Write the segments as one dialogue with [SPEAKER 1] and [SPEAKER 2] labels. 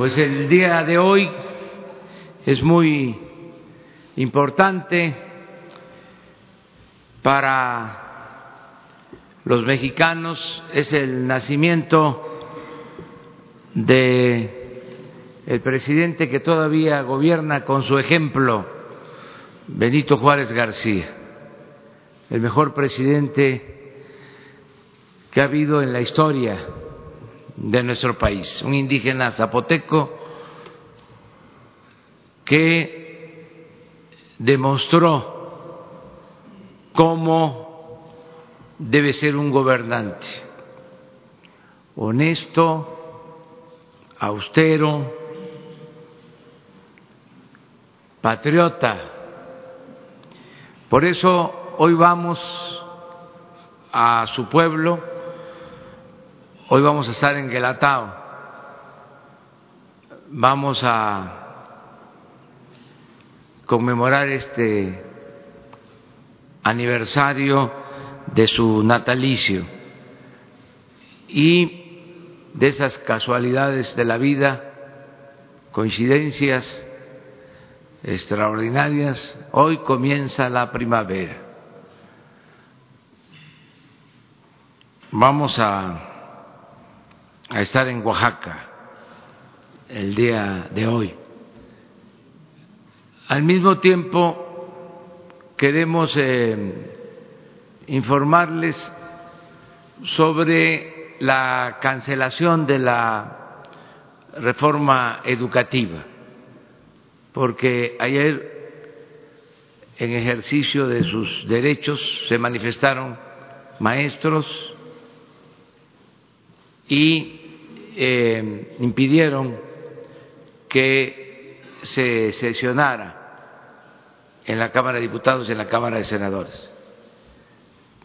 [SPEAKER 1] Pues el día de hoy es muy importante para los mexicanos, es el nacimiento de el presidente que todavía gobierna con su ejemplo, Benito Juárez García, el mejor presidente que ha habido en la historia de nuestro país, un indígena zapoteco que demostró cómo debe ser un gobernante, honesto, austero, patriota. Por eso hoy vamos a su pueblo, hoy vamos a estar en Guelatao, vamos a conmemorar este aniversario de su natalicio y de esas casualidades de la vida, coincidencias extraordinarias, hoy comienza la primavera. Vamos a, a estar en Oaxaca el día de hoy. Al mismo tiempo, queremos eh, informarles sobre la cancelación de la reforma educativa, porque ayer, en ejercicio de sus derechos, se manifestaron maestros y eh, impidieron que se sesionara en la Cámara de Diputados y en la Cámara de Senadores.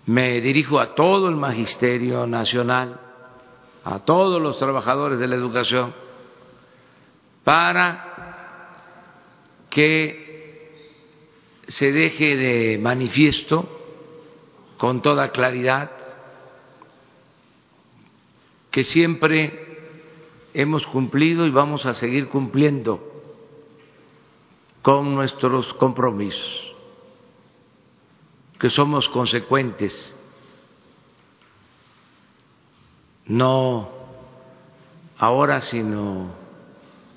[SPEAKER 1] Me dirijo a todo el magisterio nacional, a todos los trabajadores de la educación, para que se deje de manifiesto con toda claridad que siempre hemos cumplido y vamos a seguir cumpliendo con nuestros compromisos, que somos consecuentes, no ahora, sino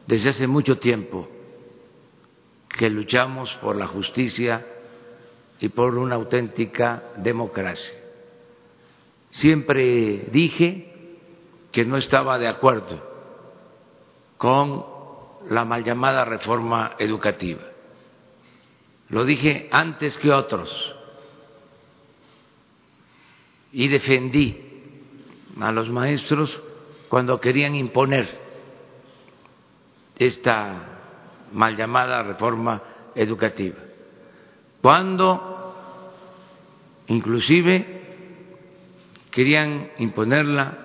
[SPEAKER 1] desde hace mucho tiempo, que luchamos por la justicia y por una auténtica democracia. Siempre dije que no estaba de acuerdo con la mal llamada reforma educativa. Lo dije antes que otros y defendí a los maestros cuando querían imponer esta mal llamada reforma educativa. Cuando inclusive querían imponerla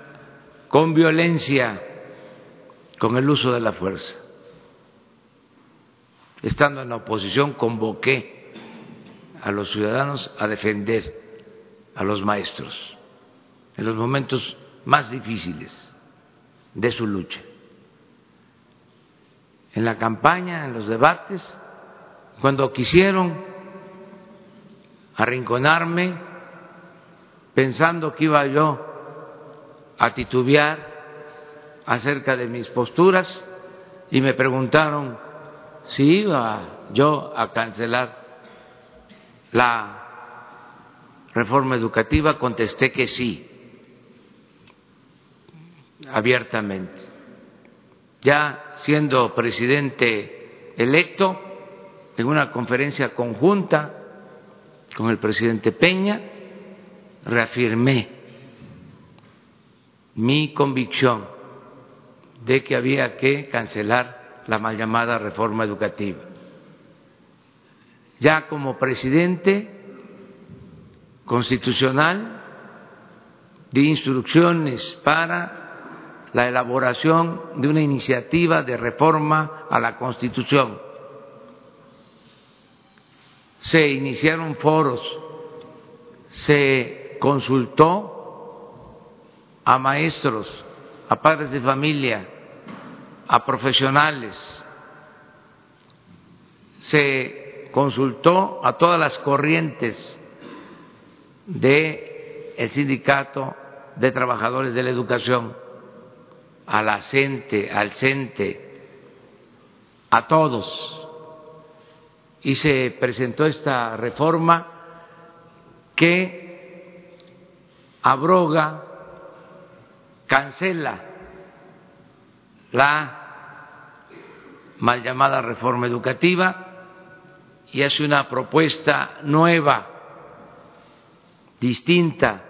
[SPEAKER 1] con violencia, con el uso de la fuerza estando en la oposición, convoqué a los ciudadanos a defender a los maestros en los momentos más difíciles de su lucha. En la campaña, en los debates, cuando quisieron arrinconarme, pensando que iba yo a titubear acerca de mis posturas, y me preguntaron si iba yo a cancelar la reforma educativa, contesté que sí, abiertamente. Ya siendo presidente electo, en una conferencia conjunta con el presidente Peña, reafirmé mi convicción de que había que cancelar la mal llamada reforma educativa. Ya como presidente constitucional di instrucciones para la elaboración de una iniciativa de reforma a la Constitución. Se iniciaron foros, se consultó a maestros, a padres de familia, a profesionales, se consultó a todas las corrientes de sindicato de trabajadores de la educación, a la CENTE, al CENTE, a todos. Y se presentó esta reforma que abroga, cancela la mal llamada reforma educativa y hace una propuesta nueva, distinta,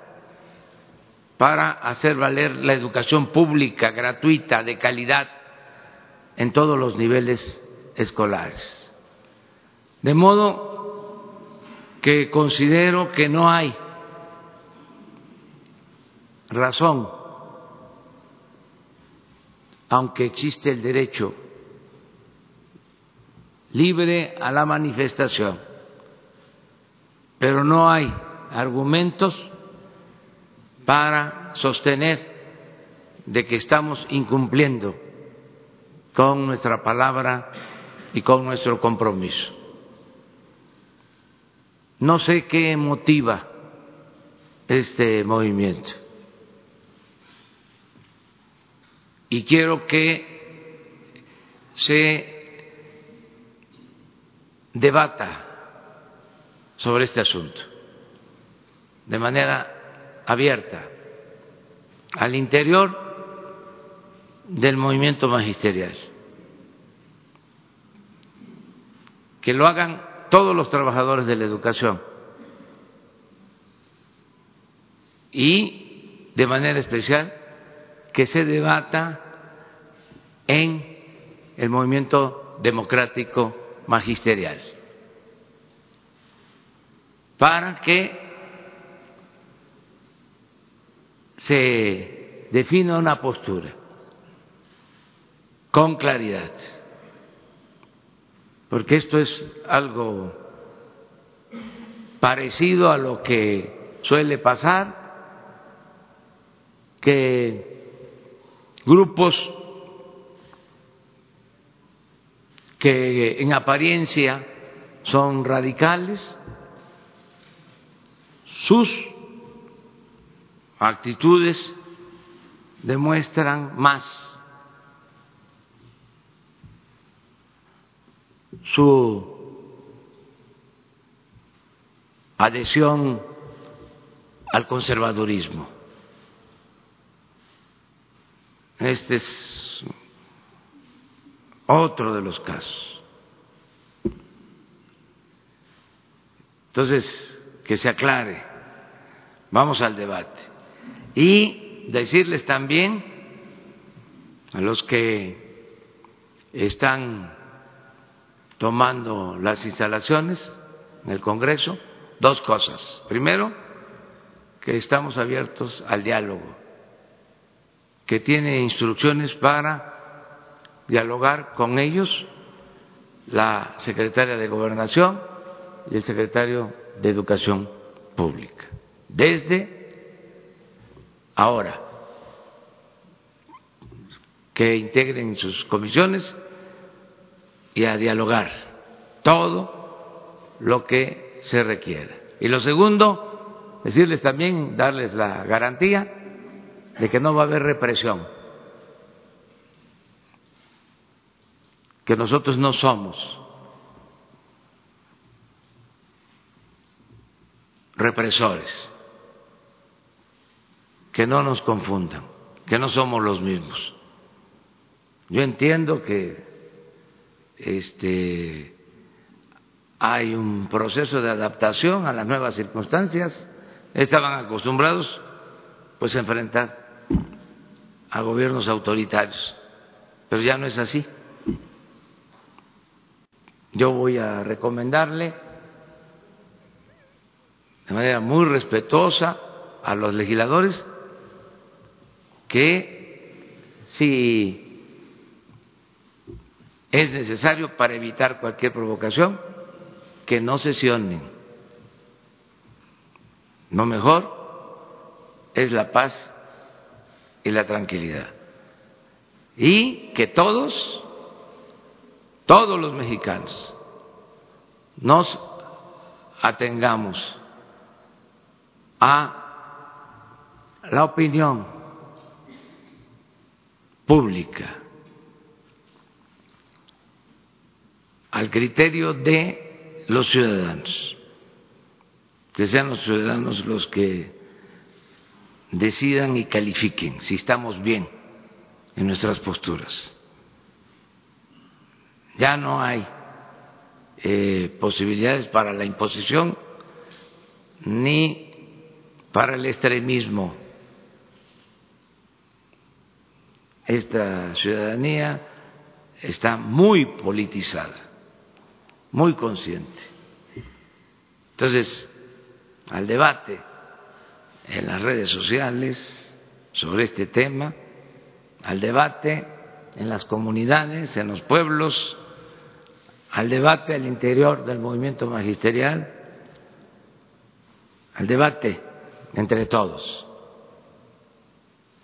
[SPEAKER 1] para hacer valer la educación pública, gratuita, de calidad, en todos los niveles escolares. De modo que considero que no hay razón, aunque existe el derecho libre a la manifestación, pero no hay argumentos para sostener de que estamos incumpliendo con nuestra palabra y con nuestro compromiso. No sé qué motiva este movimiento y quiero que se debata sobre este asunto de manera abierta al interior del movimiento magisterial. Que lo hagan todos los trabajadores de la educación y, de manera especial, que se debata en el movimiento democrático magisterial. Para que se defina una postura con claridad, porque esto es algo parecido a lo que suele pasar, que grupos que en apariencia son radicales, sus actitudes demuestran más su adhesión al conservadurismo. Este es otro de los casos. Entonces, que se aclare. Vamos al debate y decirles también a los que están tomando las instalaciones en el Congreso dos cosas. Primero, que estamos abiertos al diálogo, que tiene instrucciones para dialogar con ellos la secretaria de Gobernación y el secretario de Educación Pública, desde ahora, que integren sus comisiones y a dialogar todo lo que se requiera. Y lo segundo, decirles también, darles la garantía de que no va a haber represión, que nosotros no somos represores que no nos confundan, que no somos los mismos. Yo entiendo que este hay un proceso de adaptación a las nuevas circunstancias. Estaban acostumbrados pues a enfrentar a gobiernos autoritarios, pero ya no es así. Yo voy a recomendarle de manera muy respetuosa a los legisladores que si es necesario para evitar cualquier provocación, que no sesionen. Lo mejor es la paz y la tranquilidad. y que todos, todos los mexicanos, nos atengamos a la opinión pública, al criterio de los ciudadanos, que sean los ciudadanos los que decidan y califiquen si estamos bien en nuestras posturas. Ya no hay eh, posibilidades para la imposición ni para el extremismo. Esta ciudadanía está muy politizada, muy consciente. Entonces, al debate en las redes sociales sobre este tema, al debate en las comunidades, en los pueblos, al debate al interior del movimiento magisterial, al debate entre todos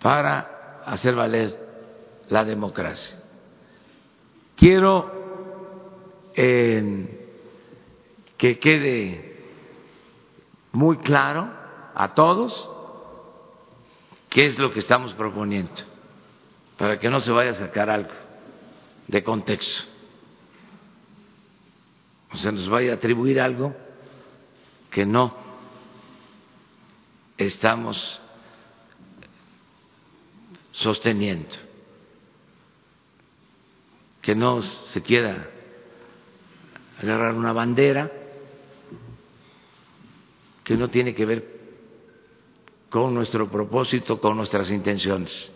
[SPEAKER 1] para hacer valer la democracia. Quiero eh, que quede muy claro a todos qué es lo que estamos proponiendo, para que no se vaya a sacar algo de contexto, o se nos vaya a atribuir algo que no estamos sosteniendo, que no se quiera agarrar una bandera que no tiene que ver con nuestro propósito, con nuestras intenciones.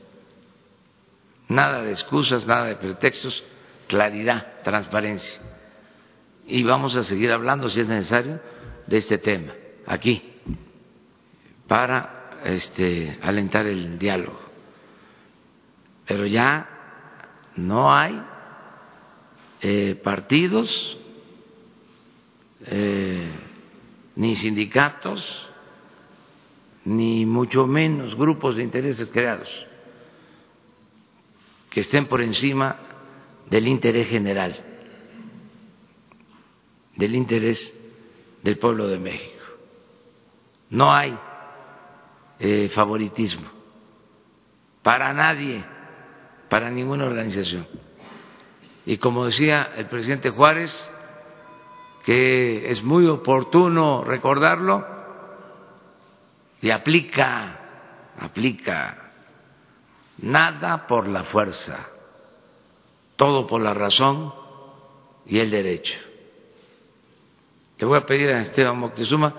[SPEAKER 1] Nada de excusas, nada de pretextos, claridad, transparencia. Y vamos a seguir hablando, si es necesario, de este tema, aquí, para este, alentar el diálogo. Pero ya no hay eh, partidos eh, ni sindicatos ni mucho menos grupos de intereses creados que estén por encima del interés general, del interés del pueblo de México. No hay eh, favoritismo para nadie, para ninguna organización. Y como decía el presidente Juárez, que es muy oportuno recordarlo, y aplica, aplica nada por la fuerza, todo por la razón y el derecho. Te voy a pedir a Esteban Moctezuma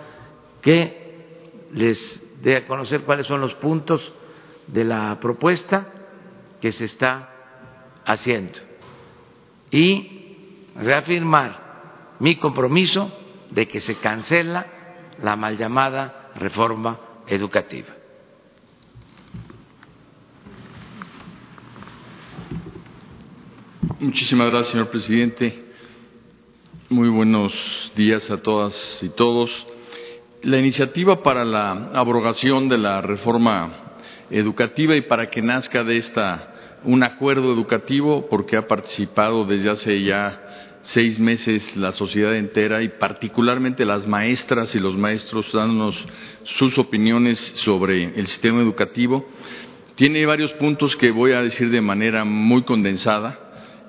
[SPEAKER 1] que les dé a conocer cuáles son los puntos de la propuesta que se está haciendo y reafirmar mi compromiso de que se cancela la mal llamada reforma educativa.
[SPEAKER 2] Muchísimas gracias, señor presidente. Muy buenos días a todas y todos. La iniciativa para la abrogación de la reforma educativa y para que nazca de esta un acuerdo educativo, porque ha participado desde hace ya seis meses la sociedad entera y particularmente las maestras y los maestros dándonos sus opiniones sobre el sistema educativo. Tiene varios puntos que voy a decir de manera muy condensada,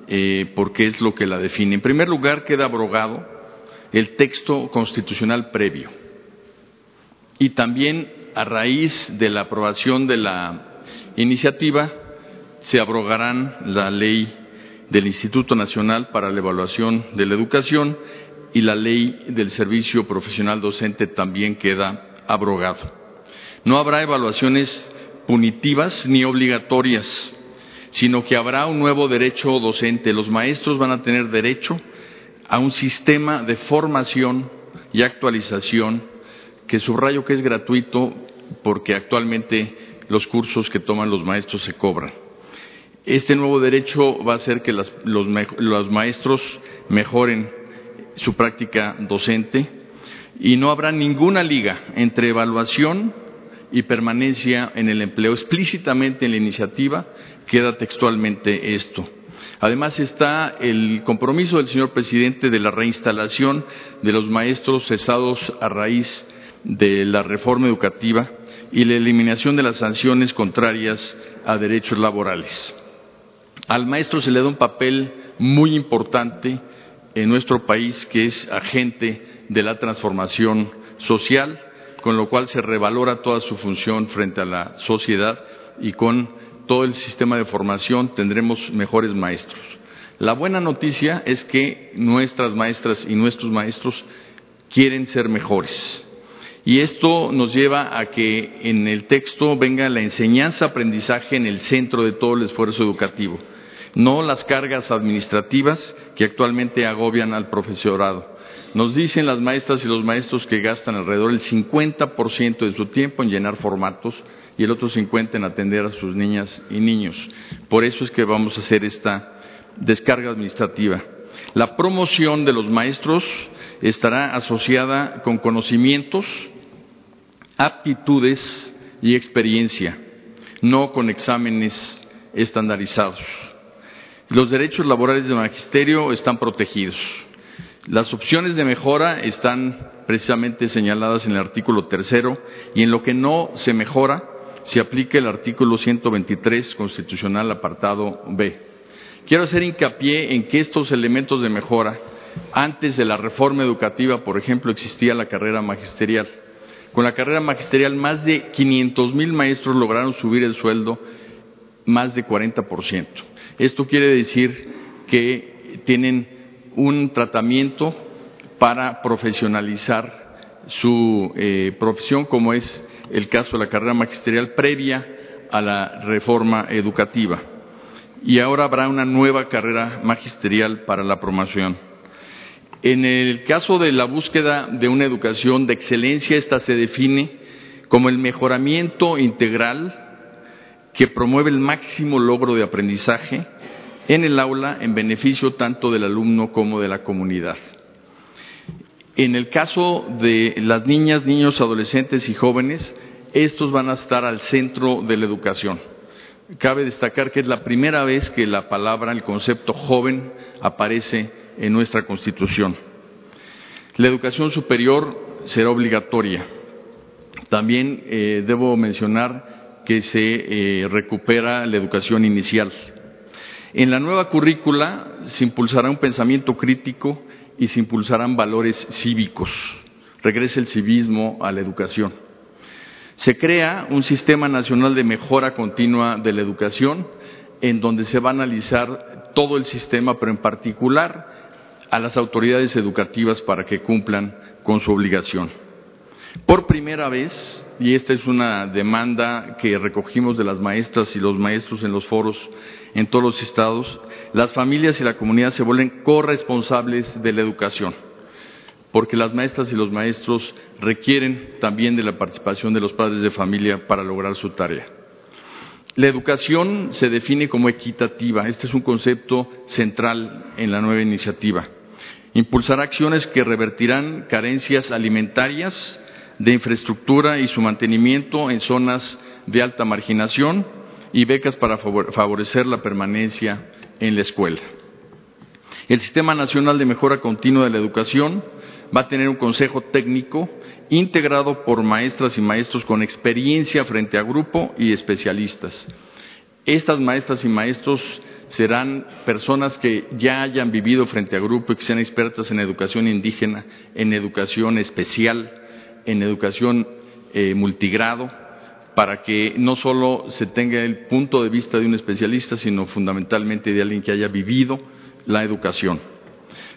[SPEAKER 2] eh, porque es lo que la define. En primer lugar, queda abrogado el texto constitucional previo. Y también, a raíz de la aprobación de la iniciativa, se abrogarán la ley del Instituto Nacional para la Evaluación de la Educación y la ley del Servicio Profesional Docente también queda abrogado. No habrá evaluaciones punitivas ni obligatorias, sino que habrá un nuevo derecho docente. Los maestros van a tener derecho a un sistema de formación y actualización que subrayo que es gratuito porque actualmente los cursos que toman los maestros se cobran. Este nuevo derecho va a hacer que los, los maestros mejoren su práctica docente y no habrá ninguna liga entre evaluación y permanencia en el empleo. Explícitamente en la iniciativa queda textualmente esto. Además está el compromiso del señor presidente de la reinstalación de los maestros cesados a raíz de la reforma educativa y la eliminación de las sanciones contrarias a derechos laborales. Al maestro se le da un papel muy importante en nuestro país, que es agente de la transformación social, con lo cual se revalora toda su función frente a la sociedad y con todo el sistema de formación tendremos mejores maestros. La buena noticia es que nuestras maestras y nuestros maestros quieren ser mejores. Y esto nos lleva a que en el texto venga la enseñanza-aprendizaje en el centro de todo el esfuerzo educativo, no las cargas administrativas que actualmente agobian al profesorado. Nos dicen las maestras y los maestros que gastan alrededor del 50% de su tiempo en llenar formatos y el otro 50% en atender a sus niñas y niños. Por eso es que vamos a hacer esta descarga administrativa. La promoción de los maestros estará asociada con conocimientos, aptitudes y experiencia, no con exámenes estandarizados. Los derechos laborales del magisterio están protegidos. Las opciones de mejora están precisamente señaladas en el artículo tercero y en lo que no se mejora se aplica el artículo 123 constitucional apartado B. Quiero hacer hincapié en que estos elementos de mejora, antes de la reforma educativa, por ejemplo, existía la carrera magisterial. Con la carrera magisterial, más de 500 mil maestros lograron subir el sueldo más de 40%. Esto quiere decir que tienen un tratamiento para profesionalizar su eh, profesión, como es el caso de la carrera magisterial previa a la reforma educativa. Y ahora habrá una nueva carrera magisterial para la promoción. En el caso de la búsqueda de una educación de excelencia, esta se define como el mejoramiento integral que promueve el máximo logro de aprendizaje en el aula en beneficio tanto del alumno como de la comunidad. En el caso de las niñas, niños, adolescentes y jóvenes, estos van a estar al centro de la educación. Cabe destacar que es la primera vez que la palabra, el concepto joven, aparece en nuestra Constitución. La educación superior será obligatoria. También eh, debo mencionar que se eh, recupera la educación inicial. En la nueva currícula se impulsará un pensamiento crítico y se impulsarán valores cívicos. Regresa el civismo a la educación. Se crea un sistema nacional de mejora continua de la educación en donde se va a analizar todo el sistema, pero en particular a las autoridades educativas para que cumplan con su obligación. Por primera vez, y esta es una demanda que recogimos de las maestras y los maestros en los foros en todos los estados, las familias y la comunidad se vuelven corresponsables de la educación, porque las maestras y los maestros requieren también de la participación de los padres de familia para lograr su tarea. La educación se define como equitativa, este es un concepto central en la nueva iniciativa. Impulsará acciones que revertirán carencias alimentarias, de infraestructura y su mantenimiento en zonas de alta marginación, y becas para favorecer la permanencia en la escuela. El Sistema Nacional de Mejora Continua de la Educación va a tener un consejo técnico integrado por maestras y maestros con experiencia frente a grupo y especialistas. Estas maestras y maestros serán personas que ya hayan vivido frente a grupo y que sean expertas en educación indígena, en educación especial, en educación eh, multigrado, para que no solo se tenga el punto de vista de un especialista, sino fundamentalmente de alguien que haya vivido la educación.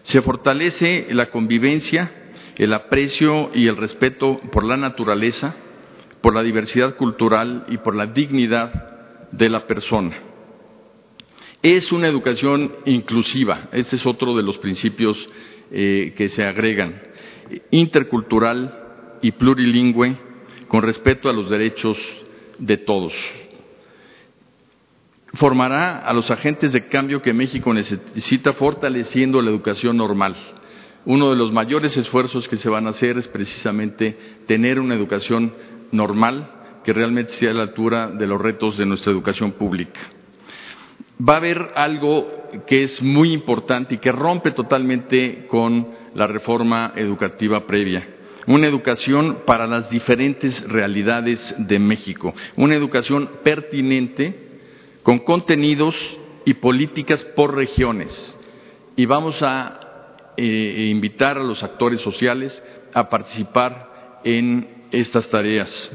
[SPEAKER 2] Se fortalece la convivencia, el aprecio y el respeto por la naturaleza, por la diversidad cultural y por la dignidad de la persona. Es una educación inclusiva, este es otro de los principios eh, que se agregan, intercultural y plurilingüe, con respeto a los derechos de todos. Formará a los agentes de cambio que México necesita fortaleciendo la educación normal. Uno de los mayores esfuerzos que se van a hacer es precisamente tener una educación normal que realmente sea a la altura de los retos de nuestra educación pública. Va a haber algo que es muy importante y que rompe totalmente con la reforma educativa previa. Una educación para las diferentes realidades de México. Una educación pertinente con contenidos y políticas por regiones. Y vamos a eh, invitar a los actores sociales a participar en estas tareas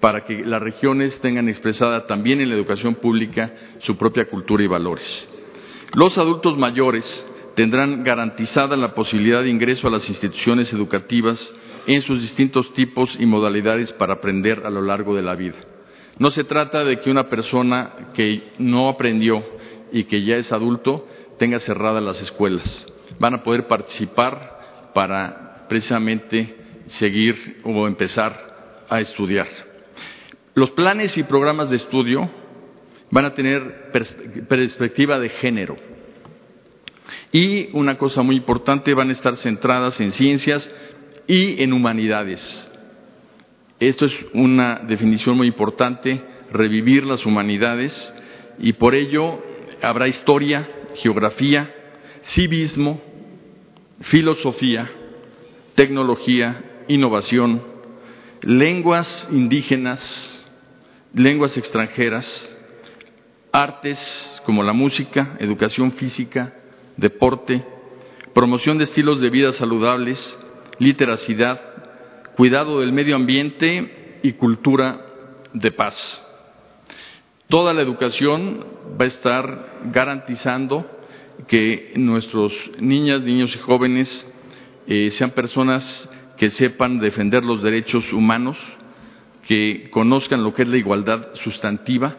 [SPEAKER 2] para que las regiones tengan expresada también en la educación pública su propia cultura y valores. Los adultos mayores tendrán garantizada la posibilidad de ingreso a las instituciones educativas en sus distintos tipos y modalidades para aprender a lo largo de la vida. No se trata de que una persona que no aprendió y que ya es adulto tenga cerradas las escuelas. Van a poder participar para precisamente seguir o empezar a estudiar. Los planes y programas de estudio van a tener perspectiva de género. Y una cosa muy importante, van a estar centradas en ciencias y en humanidades. Esto es una definición muy importante, revivir las humanidades, y por ello habrá historia, geografía, civismo, filosofía, tecnología, innovación, lenguas indígenas, lenguas extranjeras, artes como la música, educación física, deporte, promoción de estilos de vida saludables, literacidad, cuidado del medio ambiente y cultura de paz. Toda la educación va a estar garantizando que nuestros niñas, niños y jóvenes eh, sean personas que sepan defender los derechos humanos, que conozcan lo que es la igualdad sustantiva,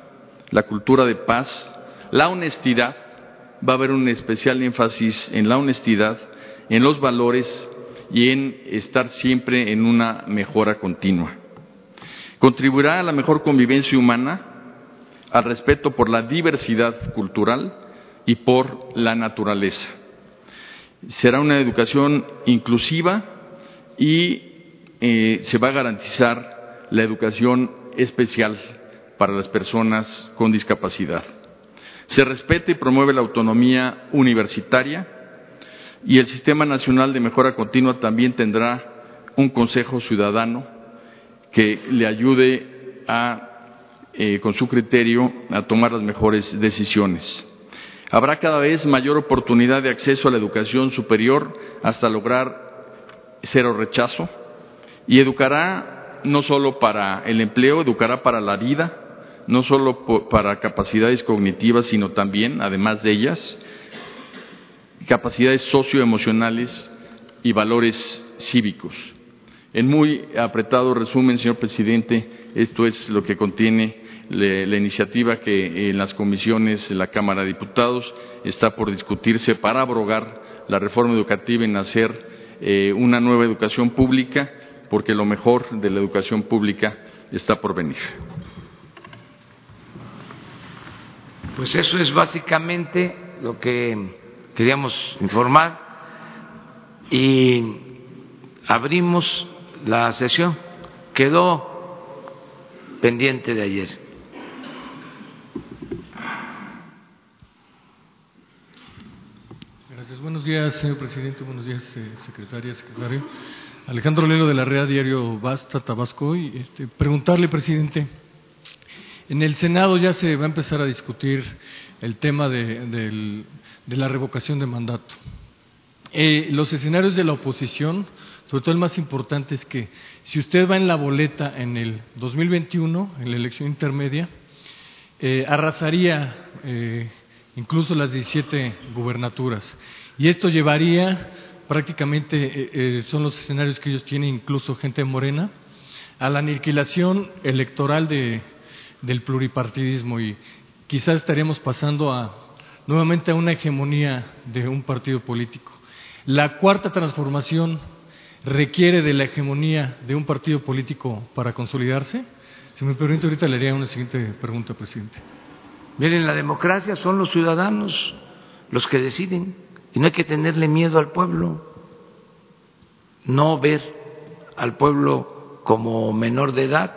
[SPEAKER 2] la cultura de paz, la honestidad, va a haber un especial énfasis en la honestidad, en los valores y en estar siempre en una mejora continua. Contribuirá a la mejor convivencia humana, al respeto por la diversidad cultural y por la naturaleza. Será una educación inclusiva y eh, se va a garantizar la educación especial para las personas con discapacidad. Se respeta y promueve la autonomía universitaria y el Sistema Nacional de Mejora Continua también tendrá un Consejo Ciudadano que le ayude a, eh, con su criterio a tomar las mejores decisiones. Habrá cada vez mayor oportunidad de acceso a la educación superior hasta lograr cero rechazo y educará no solo para el empleo, educará para la vida, no solo para capacidades cognitivas, sino también, además de ellas, capacidades socioemocionales y valores cívicos. En muy apretado resumen, señor presidente, esto es lo que contiene la iniciativa que en las comisiones de la Cámara de Diputados está por discutirse para abrogar la reforma educativa y hacer eh, una nueva educación pública porque lo mejor de la educación pública está por venir.
[SPEAKER 1] Pues eso es básicamente lo que queríamos informar y abrimos la sesión. Quedó pendiente de ayer.
[SPEAKER 3] Gracias. Buenos días, señor presidente. Buenos días, eh, secretaria, secretario. Alejandro Lelo de la Red Diario Basta Tabasco y este, preguntarle, presidente, en el Senado ya se va a empezar a discutir el tema de, la revocación de mandato. Eh, los escenarios de la oposición, sobre todo el más importante, es que si usted va en la boleta en el 2021, en la elección intermedia, eh, arrasaría eh, incluso las 17 gubernaturas. Y esto llevaría prácticamente eh, eh, son los escenarios que ellos tienen, incluso gente morena, a la aniquilación electoral de, del pluripartidismo y quizás estaremos pasando a, nuevamente a una hegemonía de un partido político. La cuarta transformación requiere de la hegemonía de un partido político para consolidarse. Si me permite, ahorita le haría una siguiente pregunta, presidente.
[SPEAKER 1] Miren, la democracia son los ciudadanos los que deciden. Y no hay que tenerle miedo al pueblo, no ver al pueblo como menor de edad.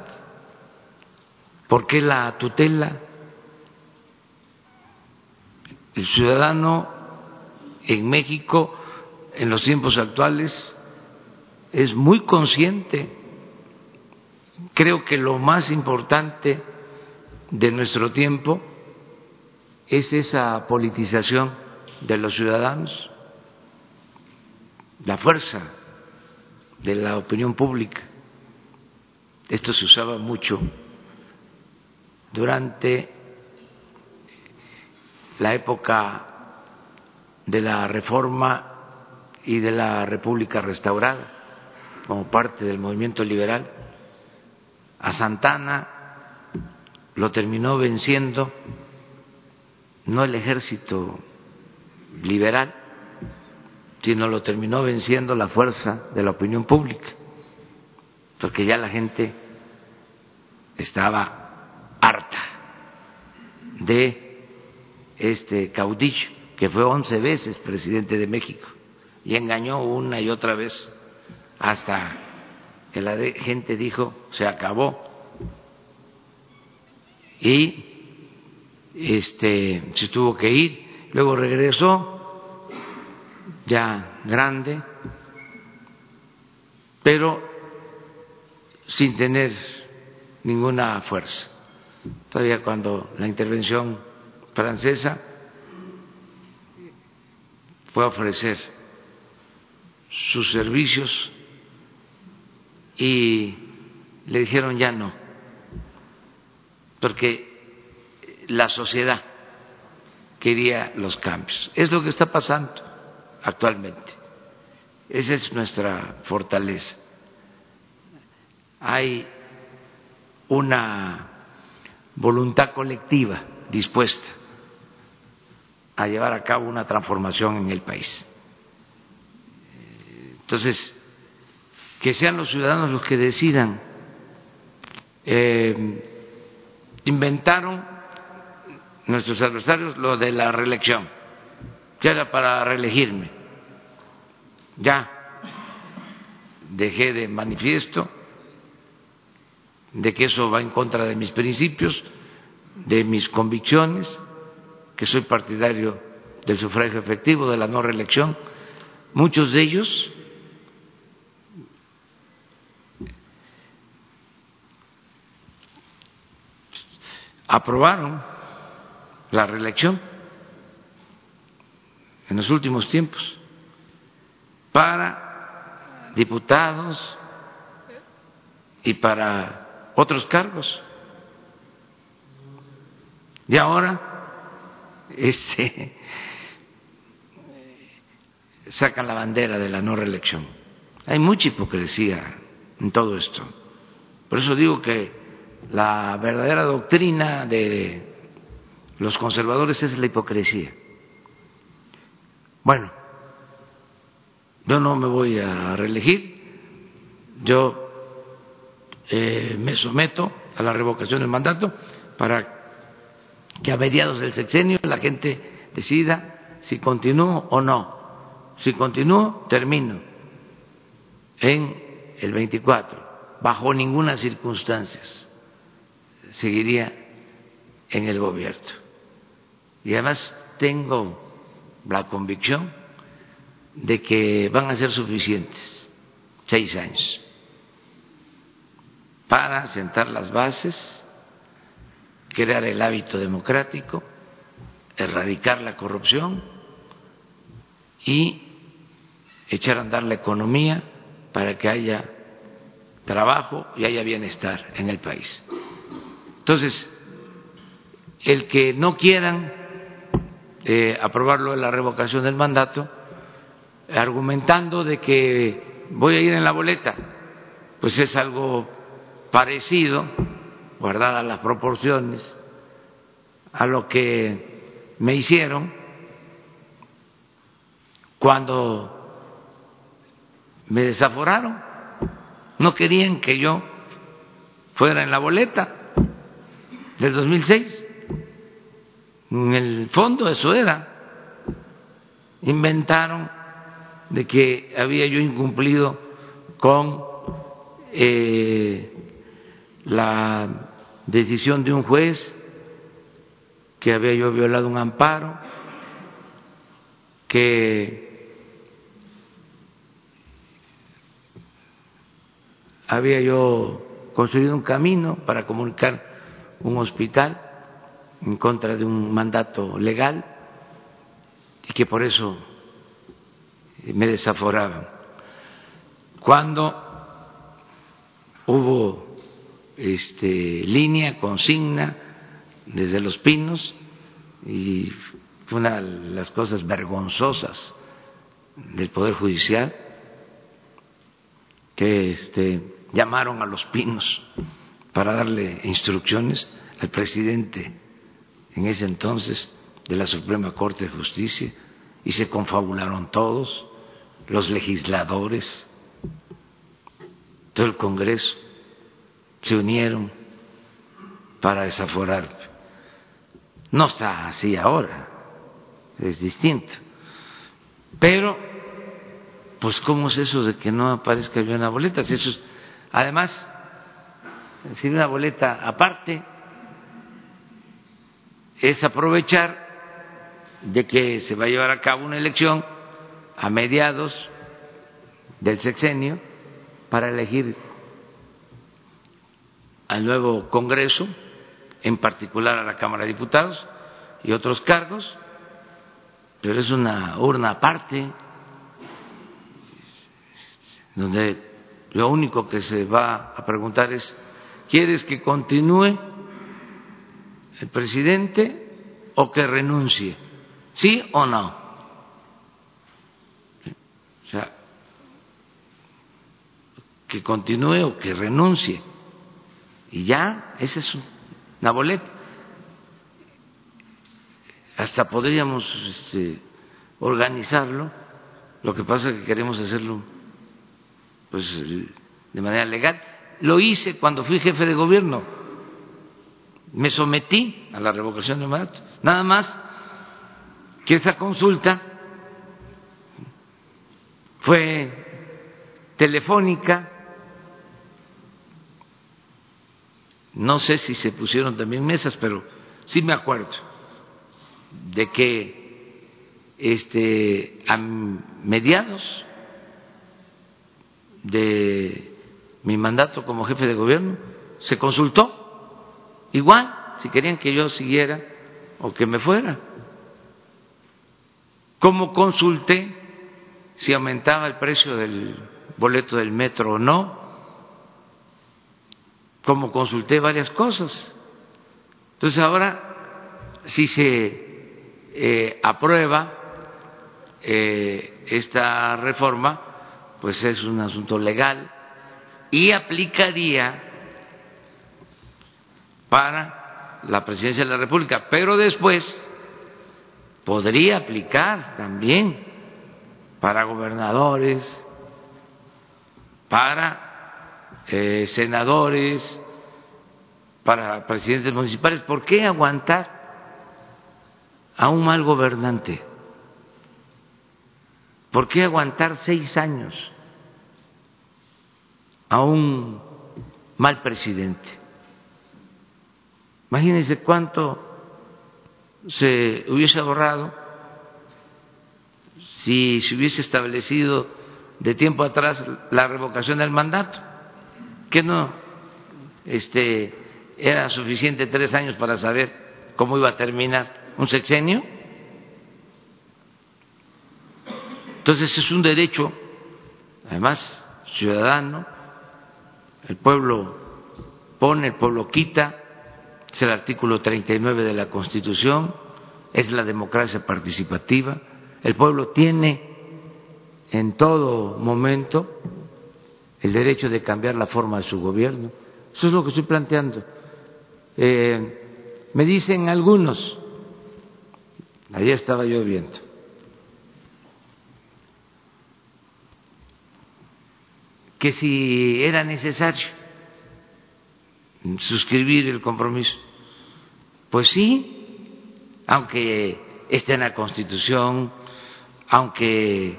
[SPEAKER 1] ¿Por qué la tutela? el ciudadano en México en los tiempos actuales es muy consciente. Creo que lo más importante de nuestro tiempo es esa politización de los ciudadanos, la fuerza de la opinión pública. Esto se usaba mucho durante la época de la reforma y de la República restaurada como parte del movimiento liberal. A Santana lo terminó venciendo no el ejército liberal, sino lo terminó venciendo la fuerza de la opinión pública, porque ya la gente estaba harta de este caudillo, que fue once veces presidente de México, y engañó una y otra vez hasta que la gente dijo se acabó y este se tuvo que ir, luego regresó ya grande, pero sin tener ninguna fuerza. Todavía cuando la intervención francesa fue a ofrecer sus servicios y le dijeron ya no, porque la sociedad quería los cambios. Es lo que está pasando actualmente. Esa es nuestra fortaleza. Hay una voluntad colectiva dispuesta a llevar a cabo una transformación en el país. Entonces, que sean los ciudadanos los que decidan. Eh, inventaron nuestros adversarios lo de la reelección, que era para reelegirme. Ya dejé de manifiesto de que eso va en contra de mis principios, de mis convicciones, que soy partidario del sufragio efectivo, de la no reelección. Muchos de ellos aprobaron la reelección en los últimos tiempos para diputados y para otros cargos. Y ahora este sacan la bandera de la no reelección. Hay mucha hipocresía en todo esto. Por eso digo que la verdadera doctrina de los conservadores es la hipocresía. Bueno, yo no me voy a reelegir, yo eh, me someto a la revocación del mandato para que a mediados del sexenio la gente decida si continúo o no. Si continúo, termino en el 24. Bajo ninguna circunstancia seguiría en el gobierno. Y además tengo la convicción de que van a ser suficientes seis años para sentar las bases, crear el hábito democrático, erradicar la corrupción y echar a andar la economía para que haya trabajo y haya bienestar en el país. Entonces, el que no quieran eh, aprobarlo de la revocación del mandato, argumentando de que voy a ir en la boleta, pues es algo parecido, guardadas las proporciones, a lo que me hicieron cuando me desaforaron. No querían que yo fuera en la boleta del 2006. En el fondo eso era. Inventaron de que había yo incumplido con eh, la decisión de un juez, que había yo violado un amparo, que había yo construido un camino para comunicar un hospital en contra de un mandato legal y que por eso me desaforaban. Cuando hubo este, línea, consigna desde Los Pinos y una de las cosas vergonzosas del Poder Judicial que este, llamaron a Los Pinos para darle instrucciones al presidente en ese entonces de la Suprema Corte de Justicia y se confabularon todos, los legisladores, todo el Congreso, se unieron para desaforar. No está así ahora, es distinto. Pero, pues, ¿cómo es eso de que no aparezca yo en la boleta? eso es, además, si una boleta aparte es aprovechar de que se va a llevar a cabo una elección a mediados del sexenio para elegir al nuevo Congreso, en particular a la Cámara de Diputados y otros cargos, pero es una urna aparte donde lo único que se va a preguntar es ¿Quieres que continúe el presidente o que renuncie? ¿Sí o no? O sea, que continúe o que renuncie. Y ya, esa es una boleta. Hasta podríamos este, organizarlo, lo que pasa es que queremos hacerlo pues de manera legal lo hice cuando fui jefe de gobierno. Me sometí a la revocación de mandato. Nada más que esa consulta fue telefónica. No sé si se pusieron también mesas, pero sí me acuerdo de que este a mediados de mi mandato como jefe de gobierno, se consultó igual si querían que yo siguiera o que me fuera. ¿Cómo consulté si aumentaba el precio del boleto del metro o no? ¿Cómo consulté varias cosas? Entonces ahora, si se eh, aprueba eh, esta reforma, pues es un asunto legal y aplicaría para la presidencia de la República, pero después podría aplicar también para gobernadores, para eh, senadores, para presidentes municipales. ¿Por qué aguantar a un mal gobernante? ¿Por qué aguantar seis años? a un mal presidente. Imagínense cuánto se hubiese ahorrado si se hubiese establecido de tiempo atrás la revocación del mandato, que no este, era suficiente tres años para saber cómo iba a terminar un sexenio. Entonces es un derecho, además ciudadano, el pueblo pone, el pueblo quita, es el artículo 39 de la Constitución, es la democracia participativa, el pueblo tiene en todo momento el derecho de cambiar la forma de su gobierno. Eso es lo que estoy planteando. Eh, me dicen algunos, ayer estaba yo viendo, que si era necesario suscribir el compromiso. Pues sí, aunque esté en la Constitución, aunque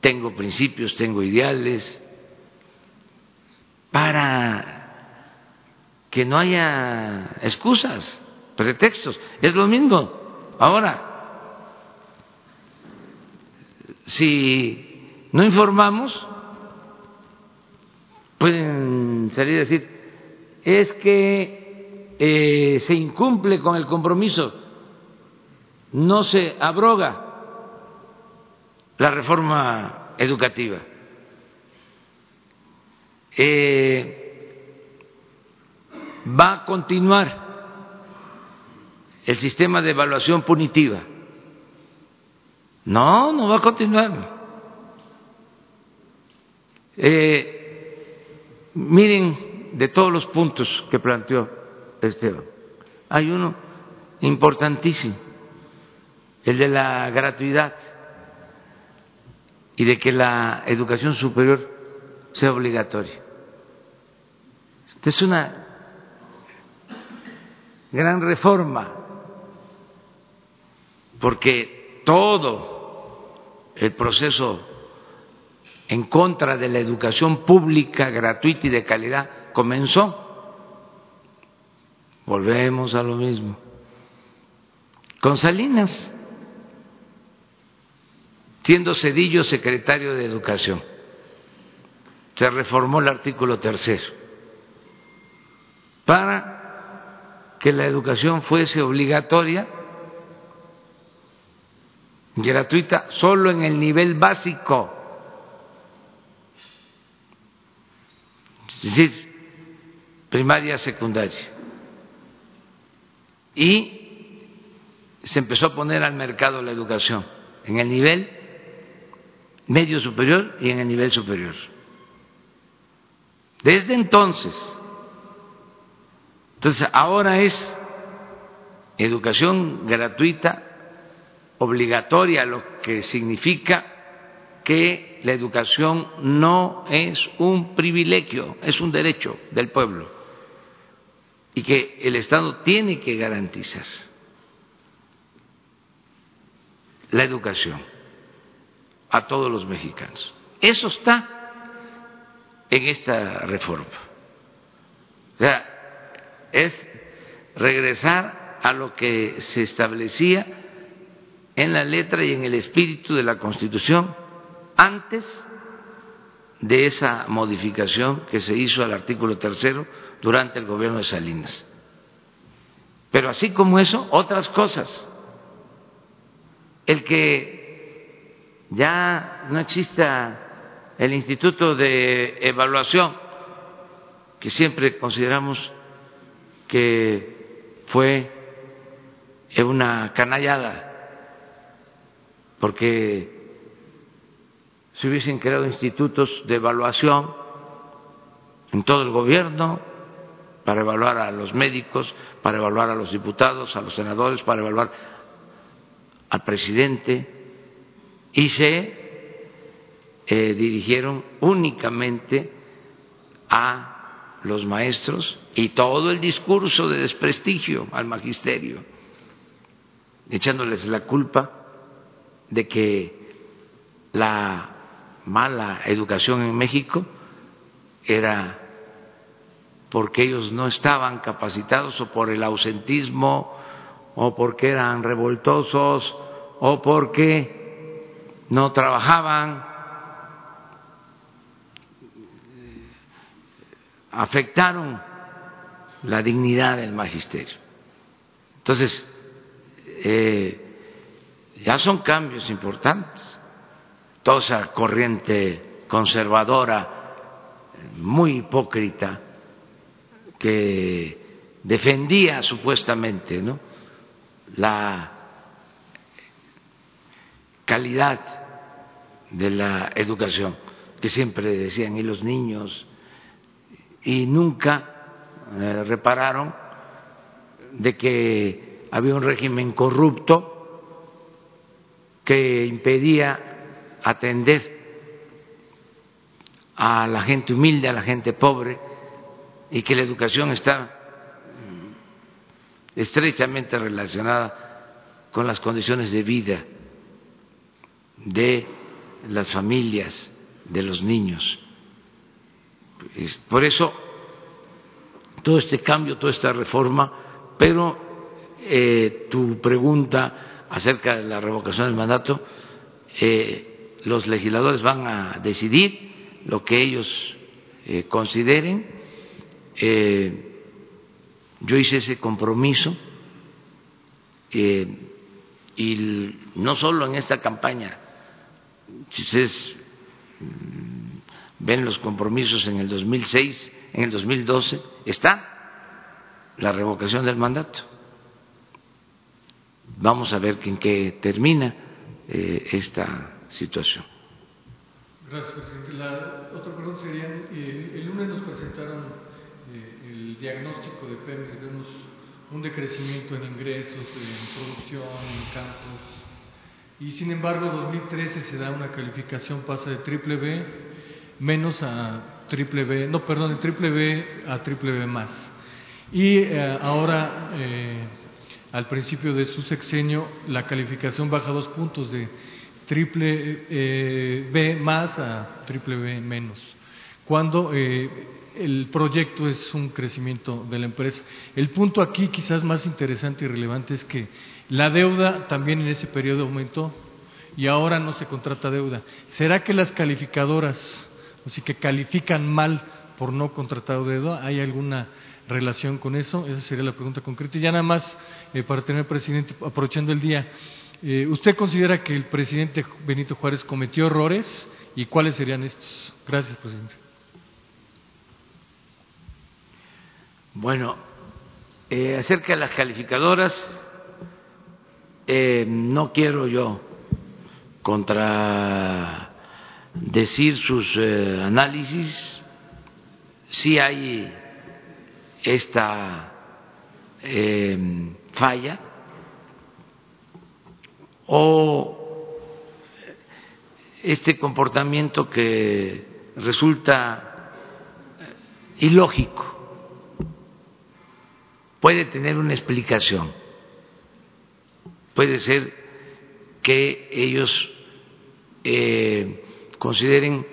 [SPEAKER 1] tengo principios, tengo ideales, para que no haya excusas, pretextos. Es lo mismo. Ahora, si no informamos, pueden salir a decir, es que eh, se incumple con el compromiso, no se abroga la reforma educativa. Eh, va a continuar el sistema de evaluación punitiva. No, no va a continuar. Eh, miren, de todos los puntos que planteó Esteban, hay uno importantísimo, el de la gratuidad y de que la educación superior sea obligatoria. Esta es una gran reforma, porque todo el proceso en contra de la educación pública, gratuita y de calidad comenzó. Volvemos a lo mismo. Con Salinas, siendo Cedillo secretario de Educación, se reformó el artículo tercero para que la educación fuese obligatoria, gratuita, solo en el nivel básico. Es decir, primaria, secundaria. Y se empezó a poner al mercado la educación en el nivel medio superior y en el nivel superior. Desde entonces, entonces, ahora es educación gratuita, obligatoria, lo que significa que la educación no es un privilegio, es un derecho del pueblo y que el Estado tiene que garantizar la educación a todos los mexicanos. Eso está en esta reforma. O sea, es regresar a lo que se establecía en la letra y en el espíritu de la Constitución antes de esa modificación que se hizo al artículo tercero durante el gobierno de Salinas. Pero así como eso, otras cosas. El que ya no exista el Instituto de Evaluación, que siempre consideramos que fue una canallada, porque se hubiesen creado institutos de evaluación en todo el gobierno para evaluar a los médicos, para evaluar a los diputados, a los senadores, para evaluar al presidente, y se eh, dirigieron únicamente a los maestros y todo el discurso de desprestigio al magisterio, echándoles la culpa de que la mala educación en México era porque ellos no estaban capacitados o por el ausentismo o porque eran revoltosos o porque no trabajaban afectaron la dignidad del magisterio. Entonces, eh, ya son cambios importantes. Toda corriente conservadora, muy hipócrita, que defendía supuestamente ¿no? la calidad de la educación, que siempre decían, y los niños, y nunca eh, repararon de que había un régimen corrupto que impedía atender a la gente humilde, a la gente pobre, y que la educación está estrechamente relacionada con las condiciones de vida de las familias, de los niños. Por eso, todo este cambio, toda esta reforma, pero eh, tu pregunta acerca de la revocación del mandato, eh, los legisladores van a decidir lo que ellos eh, consideren. Eh, yo hice ese compromiso y no solo en esta campaña, si ustedes mm, ven los compromisos en el 2006, en el 2012, está la revocación del mandato. Vamos a ver en qué termina eh, esta situación.
[SPEAKER 3] Gracias, presidente. La otra pregunta sería, eh, el lunes nos presentaron eh, el diagnóstico de Pemex, vemos un decrecimiento en ingresos, en producción, en campos, y sin embargo 2013 se da una calificación, pasa de triple B menos a triple B, no, perdón, de triple B a triple B más. Y eh, ahora, al principio de su sexenio, la calificación baja dos puntos de triple eh, B más a triple B menos, cuando eh, el proyecto es un crecimiento de la empresa. El punto aquí quizás más interesante y relevante es que la deuda también en ese periodo aumentó y ahora no se contrata deuda. ¿Será que las calificadoras, así que califican mal por no contratar deuda, hay alguna relación con eso? Esa sería la pregunta concreta. Y ya nada más, eh, para tener presidente, aprovechando el día, eh, ¿Usted considera que el presidente Benito Juárez cometió errores y cuáles serían estos? Gracias, presidente.
[SPEAKER 1] Bueno, eh, acerca de las calificadoras, eh, no quiero yo contradecir sus análisis. Sí hay esta falla o este comportamiento que resulta ilógico puede tener una explicación. Puede ser que ellos eh, consideren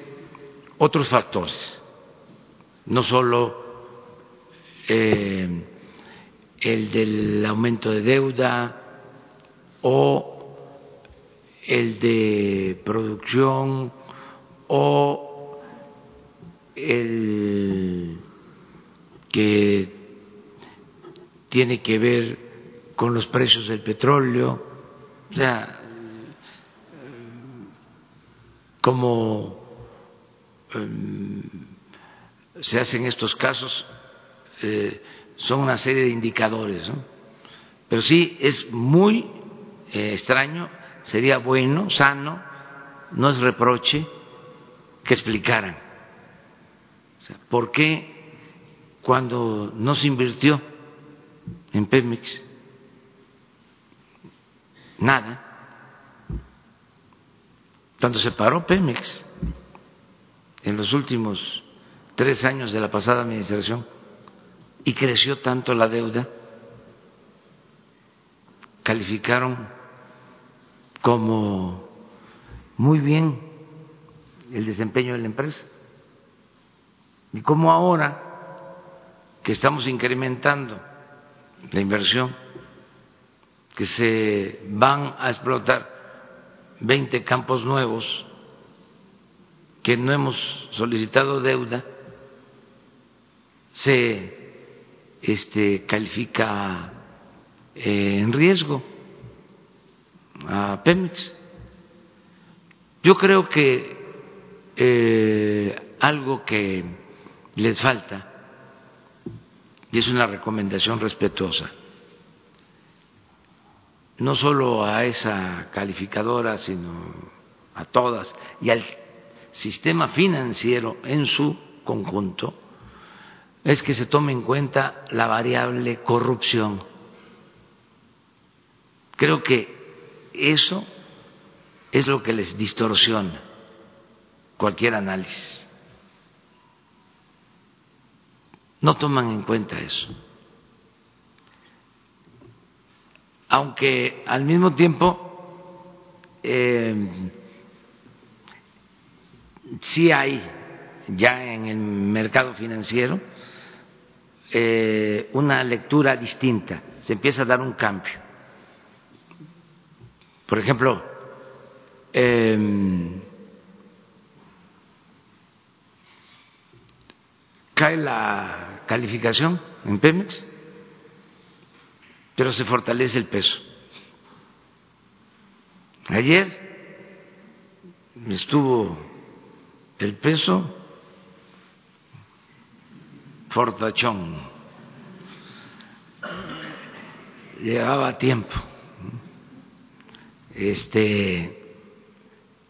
[SPEAKER 1] otros factores, no solo eh, el del aumento de deuda o el de producción o el que tiene que ver con los precios del petróleo, o sea, como em, se hacen estos casos, eh, son una serie de indicadores, ¿no? pero sí es muy eh, extraño sería bueno, sano, no es reproche, que explicaran. Por qué cuando no se invirtió en Pemex nada, cuando se paró Pemex en los últimos tres años de la pasada administración y creció tanto la deuda, calificaron como muy bien el desempeño de la empresa. Y como ahora que estamos incrementando la inversión, que se van a explotar 20 campos nuevos, que no hemos solicitado deuda, se este, califica eh, en riesgo a Pemex. Yo creo que eh, algo que les falta, y es una recomendación respetuosa, no solo a esa calificadora, sino a todas, y al sistema financiero en su conjunto, es que se tome en cuenta la variable corrupción. Creo que eso es lo que les distorsiona cualquier análisis. No toman en cuenta eso. Aunque al mismo tiempo eh, sí hay ya en el mercado financiero eh, una lectura distinta, se empieza a dar un cambio por ejemplo, eh, cae la calificación en Pemex, pero se fortalece el peso. Ayer estuvo el peso fortachón. Llevaba tiempo. Este,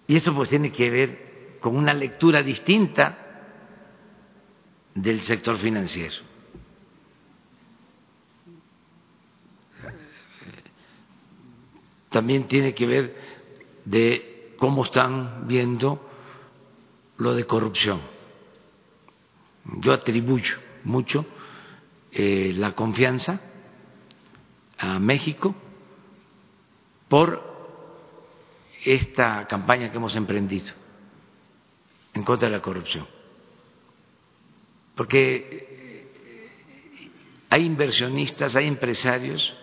[SPEAKER 1] y eso pues tiene que ver con una lectura distinta del sector financiero. También tiene que ver de cómo están viendo lo de corrupción. Yo atribuyo mucho eh, la confianza a México por esta campaña que hemos emprendido en contra de la corrupción. Porque hay inversionistas, hay empresarios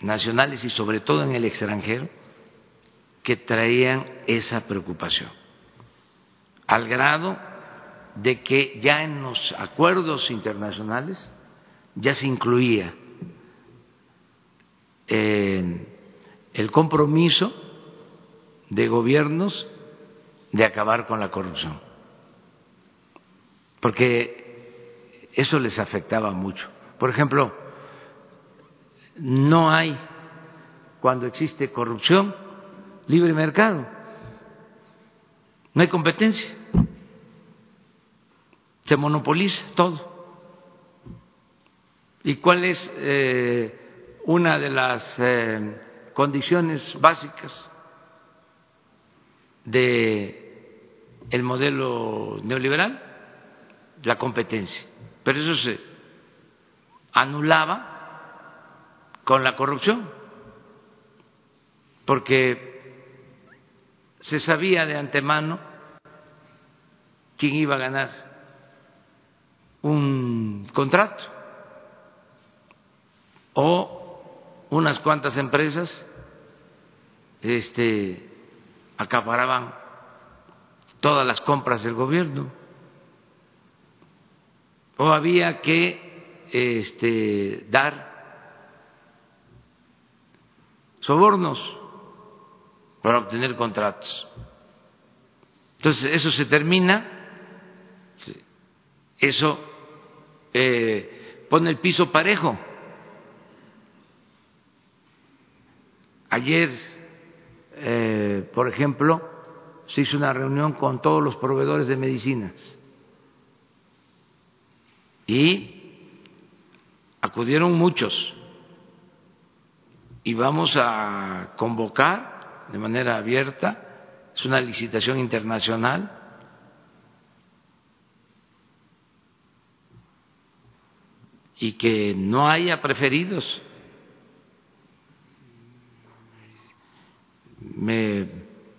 [SPEAKER 1] nacionales y sobre todo en el extranjero que traían esa preocupación, al grado de que ya en los acuerdos internacionales ya se incluía el compromiso de gobiernos de acabar con la corrupción porque eso les afectaba mucho. Por ejemplo, no hay, cuando existe corrupción, libre mercado, no hay competencia, se monopoliza todo. ¿Y cuál es eh, una de las eh, condiciones básicas de el modelo neoliberal? la competencia. Pero eso se anulaba con la corrupción, porque se sabía de antemano quién iba a ganar un contrato o unas cuantas empresas este acaparaban todas las compras del gobierno o había que este, dar sobornos para obtener contratos. Entonces, eso se termina, eso eh, pone el piso parejo. Ayer, eh, por ejemplo, se hizo una reunión con todos los proveedores de medicinas y acudieron muchos y vamos a convocar de manera abierta, es una licitación internacional, y que no haya preferidos. Me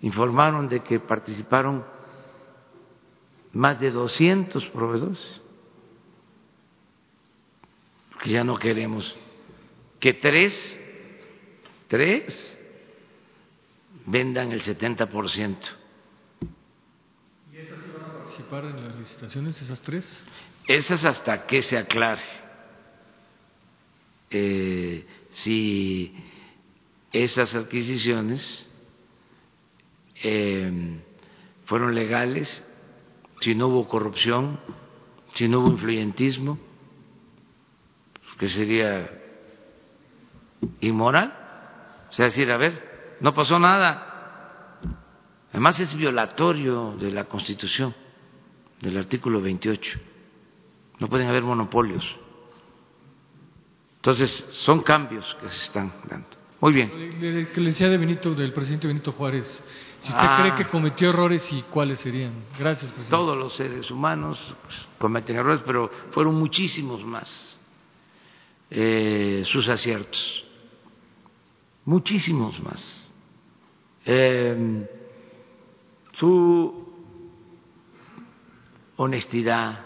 [SPEAKER 1] informaron de que participaron más de 200 proveedores que ya no queremos que tres, tres vendan el 70%.
[SPEAKER 3] ¿Y esas van a participar en las licitaciones, esas tres?
[SPEAKER 1] Esas hasta que se aclare. Eh, si esas adquisiciones eh, fueron legales, si no hubo corrupción, si no hubo influyentismo que sería inmoral. O sea, decir, a ver, no pasó nada. Además es violatorio de la Constitución, del artículo 28. No pueden haber monopolios. Entonces, son cambios que se están dando. Muy bien.
[SPEAKER 3] Le decía de Benito, del presidente Benito Juárez, si usted cree ah. que cometió errores y cuáles serían. Gracias, presidente.
[SPEAKER 1] Todos los seres humanos cometen errores, pero fueron muchísimos más eh, sus aciertos, muchísimos más. Eh, su honestidad,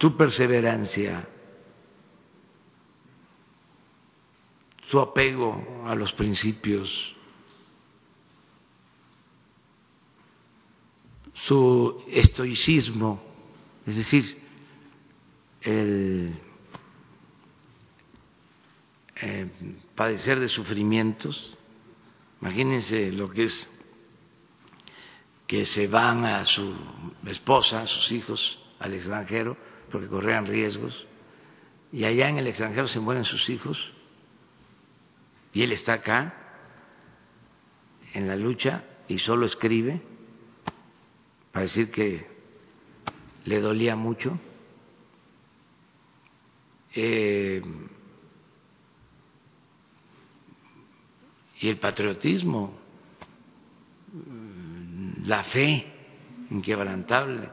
[SPEAKER 1] su perseverancia, su apego a los principios, su estoicismo, es decir, el eh, padecer de sufrimientos. Imagínense lo que es que se van a su esposa, a sus hijos al extranjero porque corrían riesgos y allá en el extranjero se mueren sus hijos y él está acá en la lucha y solo escribe para decir que le dolía mucho. Eh, y el patriotismo, la fe inquebrantable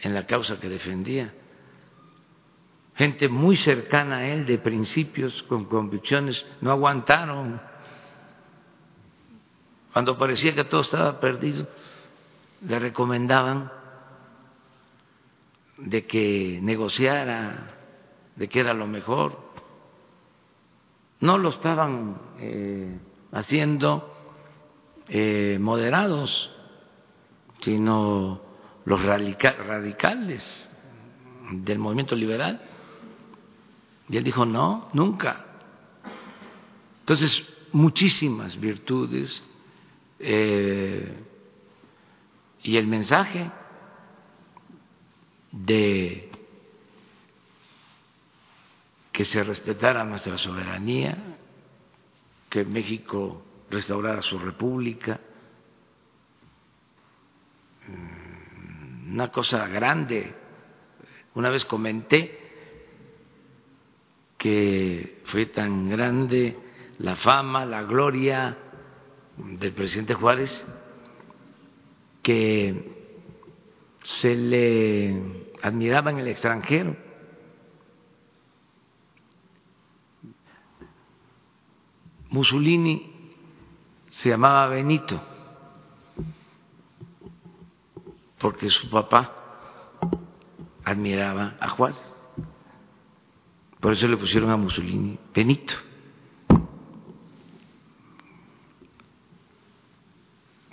[SPEAKER 1] en la causa que defendía. Gente muy cercana a él, de principios, con convicciones, no aguantaron. Cuando parecía que todo estaba perdido, le recomendaban de que negociara, de que era lo mejor no lo estaban eh, haciendo eh, moderados, sino los radicales del movimiento liberal. Y él dijo, no, nunca. Entonces, muchísimas virtudes eh, y el mensaje de que se respetara nuestra soberanía, que México restaurara su república, mm, una cosa grande. Una vez comenté que fue tan grande la fama, la gloria del presidente Juárez, que se le admiraba en el extranjero Mussolini se llamaba Benito, porque su papá admiraba a Juan. Por eso le pusieron a Mussolini Benito.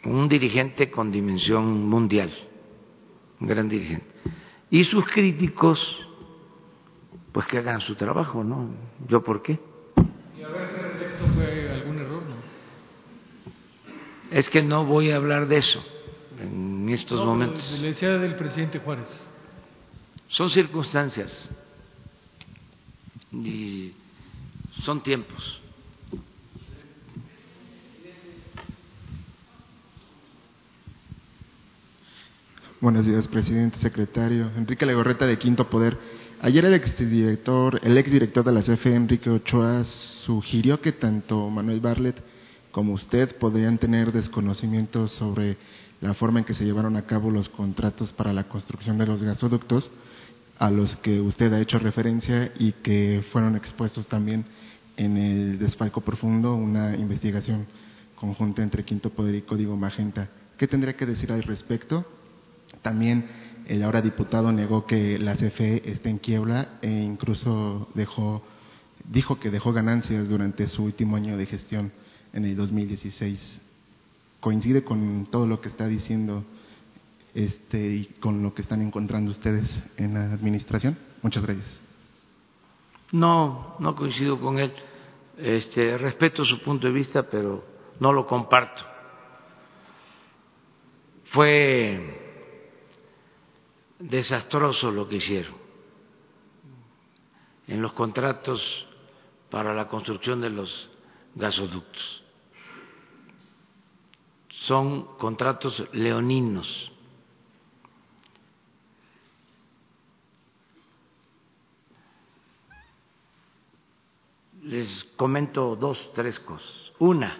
[SPEAKER 1] Un dirigente con dimensión mundial, un gran dirigente. Y sus críticos, pues que hagan su trabajo, ¿no? ¿Yo por qué? Es que no voy a hablar de eso en estos momentos.
[SPEAKER 3] Le decía del presidente Juárez.
[SPEAKER 1] Son circunstancias y son tiempos.
[SPEAKER 4] Buenos días, presidente, secretario. Enrique Legorreta de Quinto Poder. Ayer el exdirector, el exdirector de la CFE, Enrique Ochoa, sugirió que tanto Manuel Barlet como usted podrían tener desconocimiento sobre la forma en que se llevaron a cabo los contratos para la construcción de los gasoductos a los que usted ha hecho referencia y que fueron expuestos también en el desfalco profundo, una investigación conjunta entre Quinto Poder y Código Magenta. ¿Qué tendría que decir al respecto? También el ahora diputado negó que la CFE está en quiebra e incluso dejó, dijo que dejó ganancias durante su último año de gestión en el 2016. ¿Coincide con todo lo que está diciendo este, y con lo que están encontrando ustedes en la administración? Muchas gracias.
[SPEAKER 1] No, no coincido con él. Este, respeto su punto de vista, pero no lo comparto. Fue desastroso lo que hicieron en los contratos para la construcción de los gasoductos son contratos leoninos. Les comento dos, tres cosas. Una,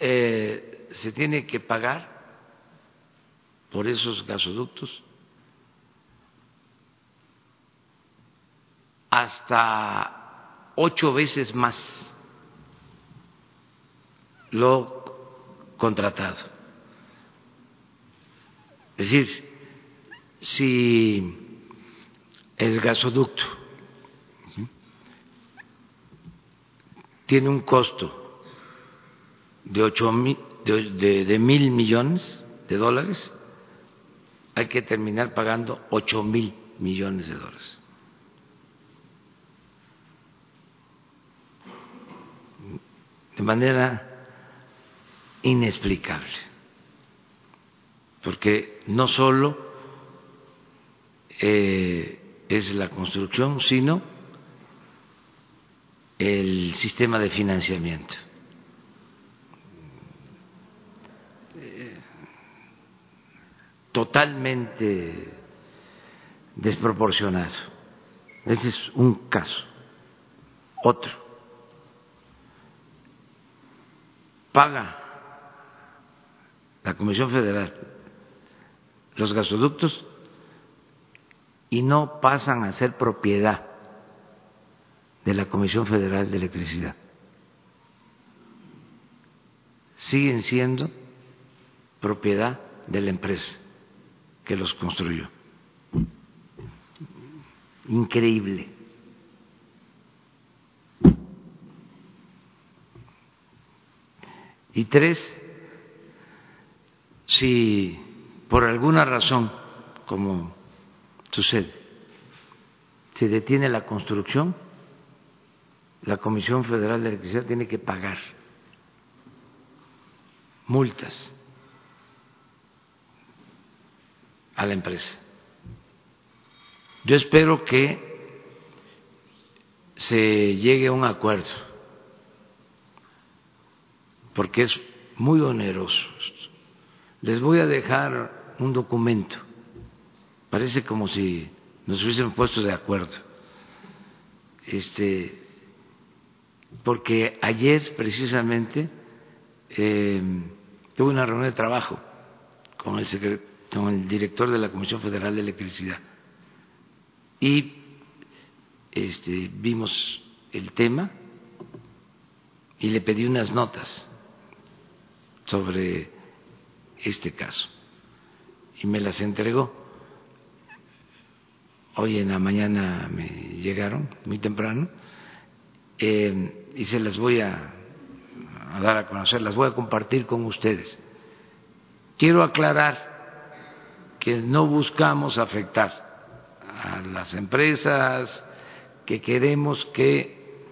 [SPEAKER 1] eh, se tiene que pagar por esos gasoductos hasta ocho veces más lo contratado. Es decir, si el gasoducto tiene un costo de ocho mil, de, mil millones, de dólares, hay que terminar pagando ocho mil millones de dólares. De manera inexplicable, porque no solo eh, es la construcción, sino el sistema de financiamiento. Totalmente desproporcionado. Ese es un caso. Otro. Paga la Comisión Federal los gasoductos y no pasan a ser propiedad de la Comisión Federal de Electricidad. Siguen siendo propiedad de la empresa que los construyó. Increíble. Y tres, si por alguna razón, como sucede, se detiene la construcción, la Comisión Federal de Electricidad tiene que pagar multas a la empresa. Yo espero que se llegue a un acuerdo, porque es muy oneroso. Les voy a dejar un documento, parece como si nos hubiesen puesto de acuerdo. Este, porque ayer precisamente eh, tuve una reunión de trabajo con el secretario con el director de la Comisión Federal de Electricidad y este, vimos el tema y le pedí unas notas sobre este caso y me las entregó. Hoy en la mañana me llegaron muy temprano eh, y se las voy a, a dar a conocer, las voy a compartir con ustedes. Quiero aclarar que no buscamos afectar a las empresas, que queremos que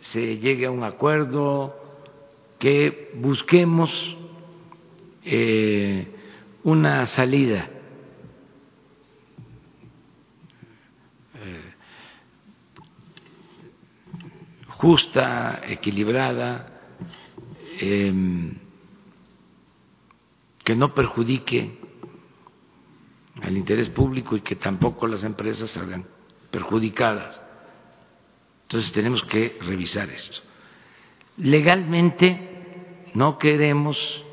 [SPEAKER 1] se llegue a un acuerdo, que busquemos eh, una salida. Eh, justa, equilibrada, em, que no perjudique al interés público y que tampoco las empresas salgan perjudicadas. Entonces tenemos que revisar esto. Legalmente no queremos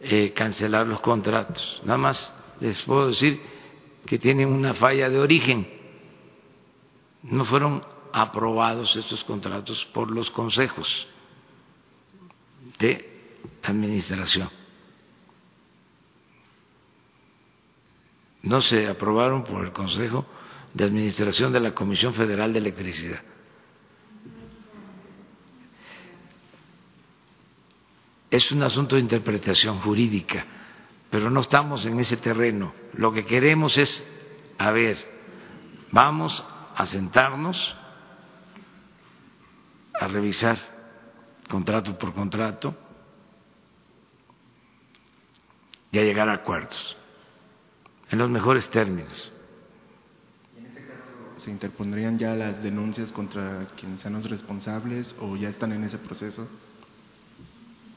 [SPEAKER 1] eh, cancelar los contratos, nada más les puedo decir que tienen una falla de origen. No fueron aprobados estos contratos por los consejos de administración. No se aprobaron por el Consejo de Administración de la Comisión Federal de Electricidad. Es un asunto de interpretación jurídica, pero no estamos en ese terreno. Lo que queremos es, a ver, vamos a sentarnos a revisar contrato por contrato y a llegar a acuerdos en los mejores términos.
[SPEAKER 4] en ese caso se interpondrían ya las denuncias contra quienes sean los responsables o ya están en ese proceso?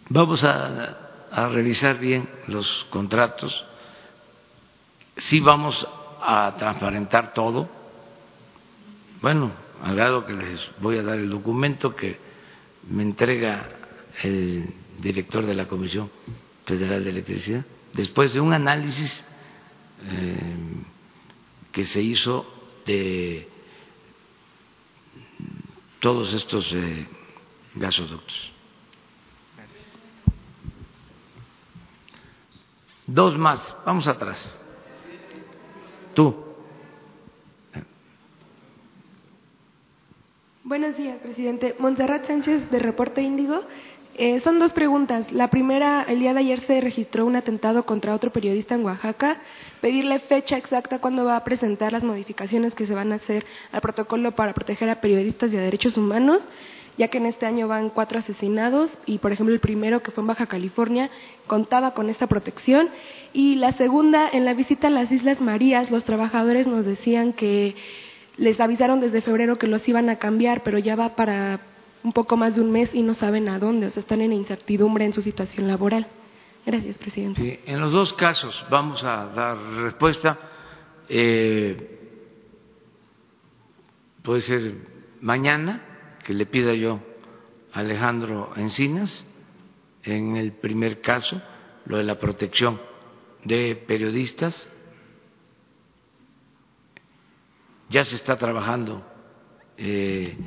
[SPEAKER 1] Vamos a, revisar bien los contratos. Sí vamos a transparentar todo. Bueno, al grado que les voy a dar el documento que me entrega el director de la Comisión Federal de Electricidad, después de un análisis eh, que se hizo de todos estos eh, gasoductos. Dos más, vamos atrás. Tú.
[SPEAKER 5] Buenos días, presidente. Montserrat Sánchez, de Reporte Índigo. Eh, son dos preguntas. La primera, el día de ayer se registró un atentado contra otro periodista en Oaxaca. Pedirle fecha exacta cuándo va a presentar las modificaciones que se van a hacer al protocolo para proteger a periodistas y a derechos humanos, ya que en este año van cuatro asesinados y, por ejemplo, el primero que fue en Baja California contaba con esta protección. Y la segunda, en la visita a las Islas Marías, los trabajadores nos decían que les avisaron desde febrero que los iban a cambiar, pero ya va para un poco más de un mes y no saben a dónde, o sea, están en incertidumbre en su situación laboral. Gracias, presidente.
[SPEAKER 1] Sí, en los dos casos vamos a dar respuesta. Eh, puede ser mañana, que le pida yo a Alejandro Encinas, en el primer caso, lo de la protección de periodistas. Ya se está trabajando. Eh,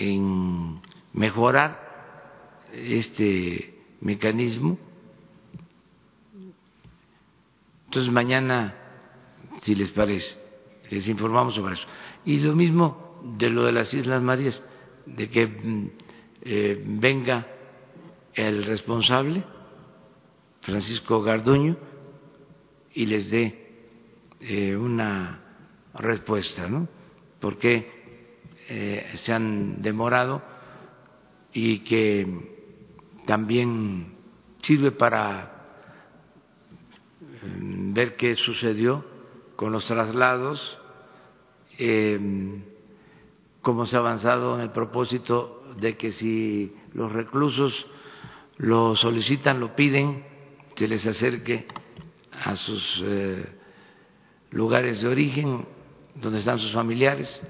[SPEAKER 1] en mejorar este mecanismo. Entonces mañana, si les parece, les informamos sobre eso. Y lo mismo de lo de las Islas Marías, de que mm, eh, venga el responsable, Francisco Garduño, y les dé eh, una respuesta, ¿no? Porque eh, se han demorado y que también sirve para mm, ver qué sucedió con los traslados, em, cómo se ha avanzado en el propósito de que si los reclusos lo solicitan, lo piden, se les acerque a sus eh, lugares de origen, donde están sus familiares,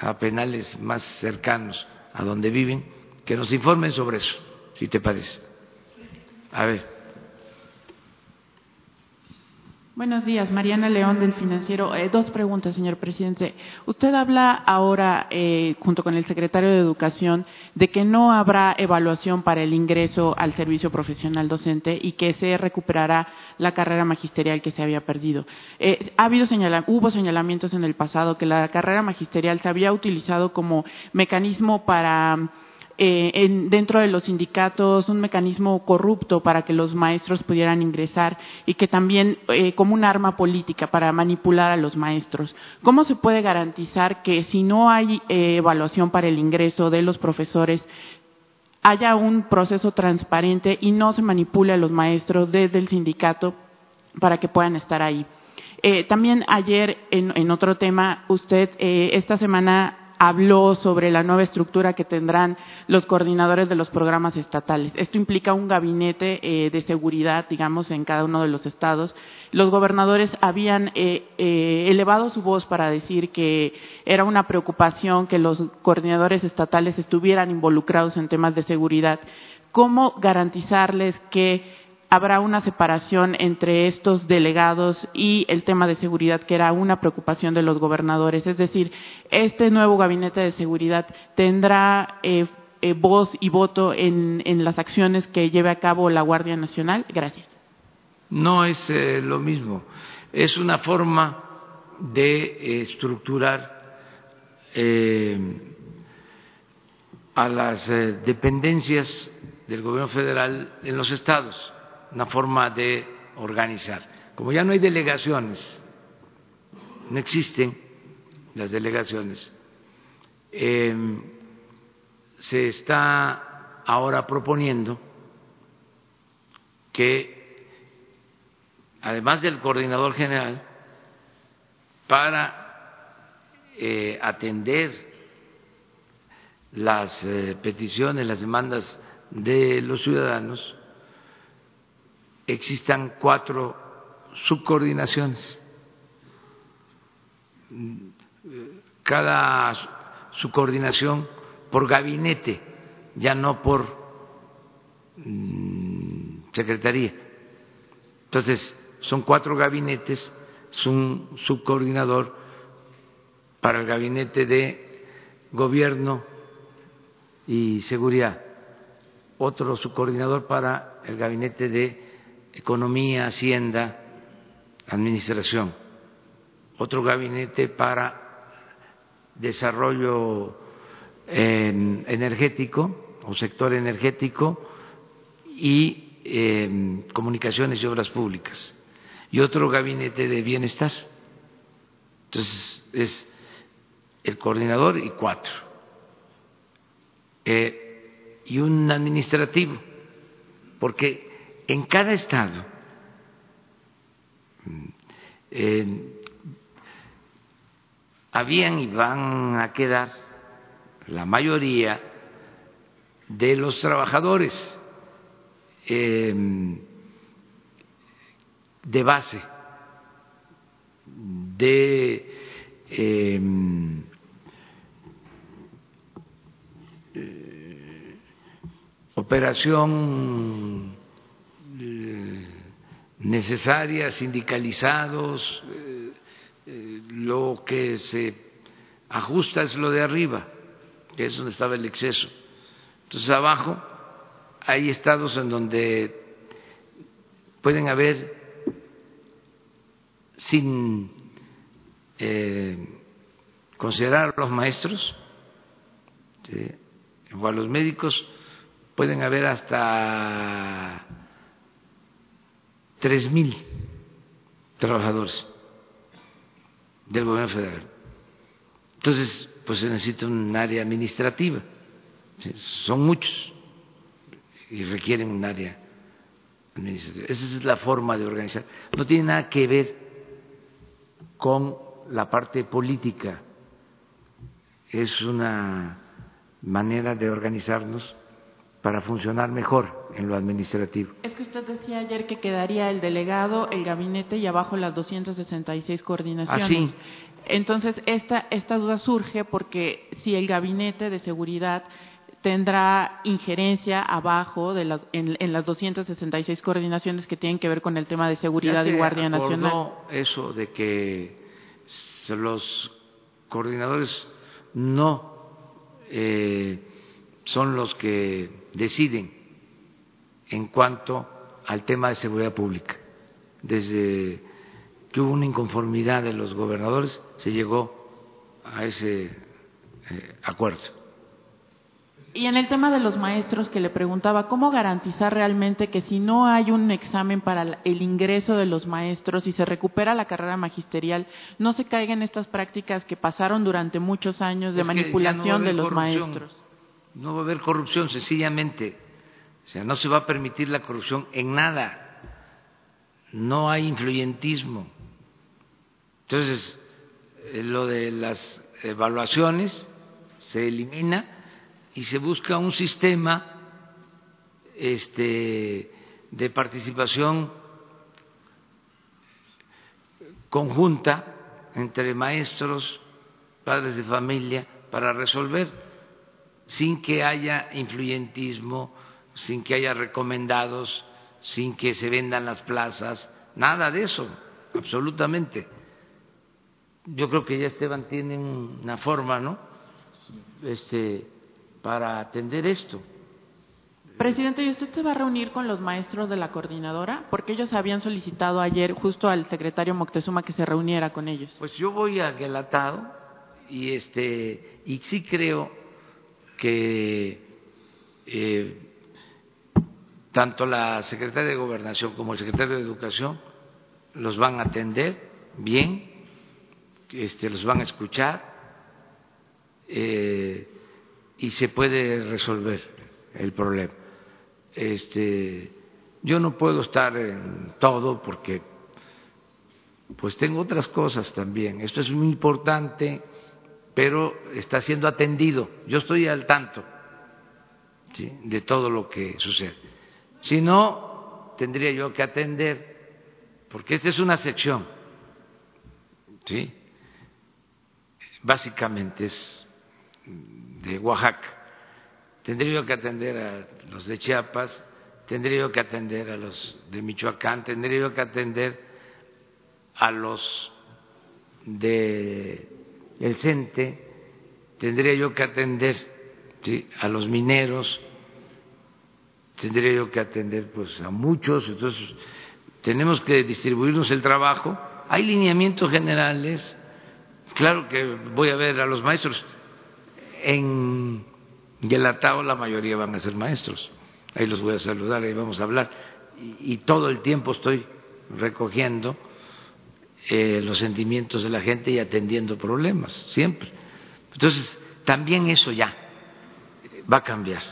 [SPEAKER 1] a penales más cercanos a donde viven, que nos informen sobre eso, si te parece. A ver.
[SPEAKER 6] Buenos días, Mariana León del Financiero. Eh, dos preguntas, señor presidente. Usted habla ahora, eh, junto con el secretario de Educación, de que no habrá evaluación para el ingreso al servicio profesional docente y que se recuperará la carrera magisterial que se había perdido. Eh, ha habido hubo señalamientos en el pasado que la carrera magisterial se había utilizado como mecanismo para eh, dentro de los sindicatos un mecanismo corrupto para que los maestros pudieran ingresar y que también eh, como un arma política para manipular a los maestros. ¿Cómo se puede garantizar que si no hay eh, evaluación para el ingreso de los profesores, haya un proceso transparente y no se manipule a los maestros desde el sindicato para que puedan estar ahí? también ayer, en, en, otro tema, usted esta semana habló sobre la nueva estructura que tendrán los coordinadores de los programas estatales. Esto implica un gabinete eh, de seguridad, digamos, en cada uno de los estados. Los gobernadores habían eh, eh, elevado su voz para decir que era una preocupación que los coordinadores estatales estuvieran involucrados en temas de seguridad. ¿Cómo garantizarles que habrá una separación entre estos delegados y el tema de seguridad, que era una preocupación de los gobernadores. Es decir, este nuevo gabinete de seguridad tendrá eh, eh, voz y voto en, las acciones que lleve a cabo la Guardia Nacional. Gracias.
[SPEAKER 1] No es eh, lo mismo. Es una forma de estructurar a las dependencias del gobierno federal en los estados una forma de organizar. Como ya no hay delegaciones, no existen las delegaciones, em, se está ahora proponiendo que, además del coordinador general, para eh, atender las eh, peticiones, las demandas de los ciudadanos, existan cuatro subcoordinaciones. Cada subcoordinación por gabinete, ya no por mm, secretaría. Entonces, son cuatro gabinetes, es un subcoordinador para el gabinete de gobierno y seguridad, otro subcoordinador para el gabinete de Economía, Hacienda, Administración, otro gabinete para desarrollo em, energético o sector energético y eh, comunicaciones y obras públicas y otro gabinete de bienestar. Entonces es el coordinador y cuatro. Eh, y un administrativo, porque en cada estado habían y van a quedar la mayoría de los trabajadores eh, de base, de eh, operación necesaria, sindicalizados, lo que se ajusta es lo de arriba, que es donde estaba el exceso. Entonces abajo hay estados en donde pueden haber, sin eh, considerar a los maestros o a los médicos, pueden haber hasta tres mil trabajadores del gobierno federal. Entonces, pues se necesita un área administrativa. Son muchos y requieren un área administrativa. Esa es la forma de organizar. No tiene nada que ver con la parte política. Es una manera de organizarnos para funcionar mejor en lo administrativo.
[SPEAKER 6] Es que usted decía ayer que quedaría el delegado, el gabinete y abajo las 266 coordinaciones.
[SPEAKER 1] Así.
[SPEAKER 6] Entonces, esta, esta duda surge porque si el gabinete de seguridad tendrá injerencia abajo de las, en, en, las 266 coordinaciones que tienen que ver con el tema de seguridad y Guardia Nacional.
[SPEAKER 1] eso de que los coordinadores no eh, son los que deciden en cuanto al tema de seguridad pública. Desde que hubo una inconformidad de los gobernadores, se llegó a ese eh, acuerdo.
[SPEAKER 6] Y en el tema de los maestros que le preguntaba, ¿cómo garantizar realmente que si no hay un examen para el ingreso de los maestros y se recupera la carrera magisterial, no se caigan estas prácticas que pasaron durante muchos años de
[SPEAKER 1] Es
[SPEAKER 6] manipulación
[SPEAKER 1] no
[SPEAKER 6] de los
[SPEAKER 1] corrupción.
[SPEAKER 6] maestros?
[SPEAKER 1] No va a haber corrupción, sencillamente. O sea, no se va a permitir la corrupción en nada. No hay influyentismo. Entonces, eh, lo de las evaluaciones se elimina y se busca un sistema este, de participación conjunta entre maestros, padres de familia, para resolver sin que haya influyentismo, sin que haya recomendados, sin que se vendan las plazas, nada de eso, absolutamente. Yo creo que ya Esteban tiene una forma, ¿no? Este, para atender esto.
[SPEAKER 6] Presidente, ¿y usted se va a reunir con los maestros de la coordinadora? Porque ellos habían solicitado ayer justo al secretario Moctezuma que se reuniera con ellos.
[SPEAKER 1] Pues yo voy a Guelatao y este y sí creo que eh, tanto la secretaria de Gobernación como el secretario de Educación los van a atender bien, este, los van a escuchar eh, y se puede resolver el problema. Este, yo no puedo estar en todo porque pues tengo otras cosas también. Esto es muy importante, pero está siendo atendido. Yo estoy al tanto de todo lo que sucede. Si no, tendría yo que atender, porque esta es una sección, ¿sí? Básicamente es de Oaxaca. Tendría yo que atender a los de Chiapas, tendría yo que atender a los de Michoacán, tendría yo que atender a los de el CENTE, tendría yo que atender a los mineros, tendría yo que atender pues a muchos, entonces tenemos que distribuirnos el trabajo. Hay lineamientos generales, claro que voy a ver a los maestros en Y el atao la mayoría van a ser maestros. Ahí los voy a saludar, ahí vamos a hablar. Y, y todo el tiempo estoy recogiendo eh, los sentimientos de la gente y atendiendo problemas, siempre. Entonces, también eso ya va a cambiar.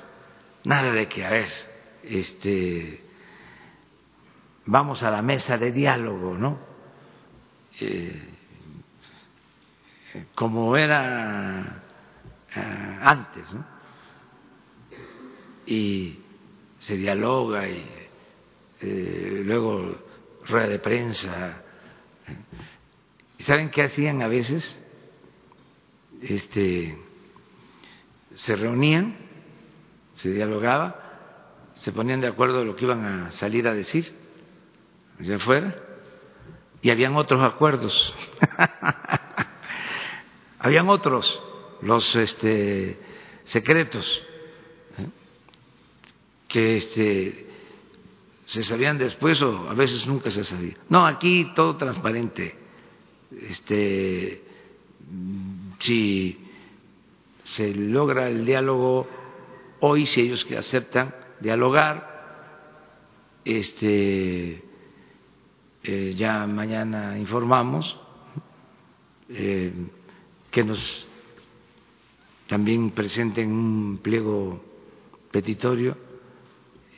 [SPEAKER 1] Nada de que, a ver, este, vamos a la mesa de diálogo, ¿no? Eh, como era eh, antes, ¿no? Y se dialoga y eh, luego rueda de prensa. ¿Y saben qué hacían a veces? Este, se reunían, se dialogaba, se ponían de acuerdo de lo que iban a salir a decir allá afuera y habían otros acuerdos. habían otros, los este, secretos, ¿eh? que este, se sabían después o a veces nunca se sabía. No, aquí todo transparente. Este, si se logra el diálogo hoy, si ellos que aceptan dialogar, este, eh, ya mañana informamos eh, que nos también presenten un pliego petitorio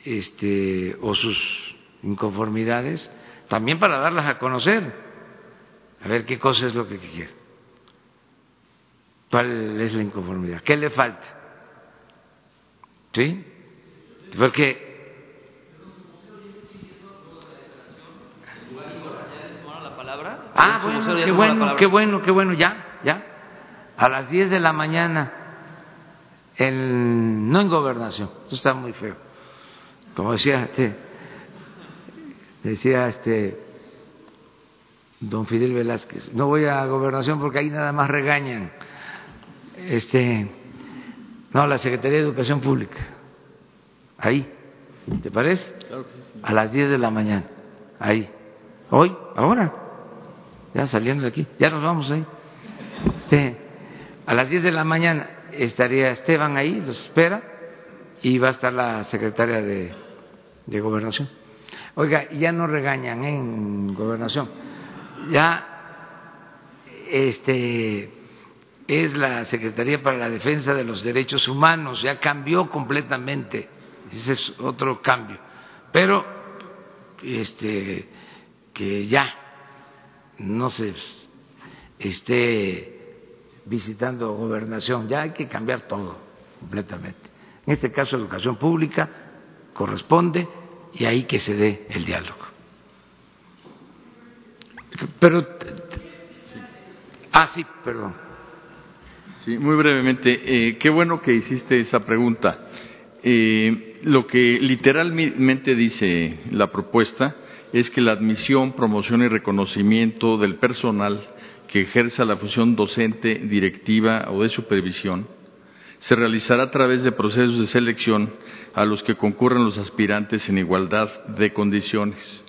[SPEAKER 1] este, o sus inconformidades, también para darlas a conocer, a ver qué cosa es lo que quiere, cuál es la inconformidad, qué le falta. ¿Sí? Porque Ah, bueno, qué bueno, qué bueno, qué bueno, ya, ya. A las 10 de la mañana, en, no en gobernación, eso está muy feo. Como decía este, decía este don Fidel Velázquez, no voy a gobernación porque ahí nada más regañan. Este, no, la Secretaría de Educación Pública, ahí, ¿te parece? A las 10 de la mañana, ahí. Hoy, ahora ya saliendo de aquí, ya nos vamos ahí. Este, a las 10 de la mañana estaría Esteban ahí, los espera, y va a estar la secretaria de, de Gobernación. Oiga, ya no regañan en Gobernación, ya este es la Secretaría para la Defensa de los Derechos Humanos, ya cambió completamente, ese es otro cambio, pero este que ya no se esté visitando gobernación, ya hay que cambiar todo completamente. En este caso, educación pública corresponde y ahí que se dé el diálogo. Pero, ah, sí, perdón.
[SPEAKER 2] Sí, muy brevemente. Eh, qué bueno que hiciste esa pregunta. Eh, lo que literalmente dice la propuesta es que la admisión, promoción y reconocimiento del personal que ejerza la función docente, directiva o de supervisión se realizará a través de procesos de selección a los que concurran los aspirantes en igualdad de condiciones,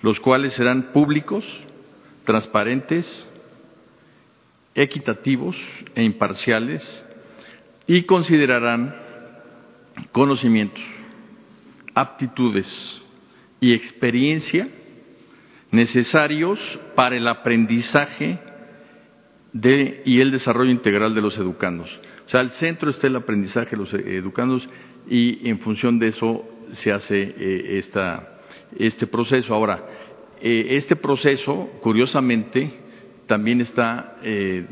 [SPEAKER 2] los cuales serán públicos, transparentes, equitativos e imparciales y considerarán conocimientos, aptitudes, y experiencia necesarios para el aprendizaje y el desarrollo integral de los educandos. O sea, al centro está el aprendizaje de los educandos y en función de eso se hace eh, esta, este proceso. Ahora, eh, este proceso, curiosamente, también está eh,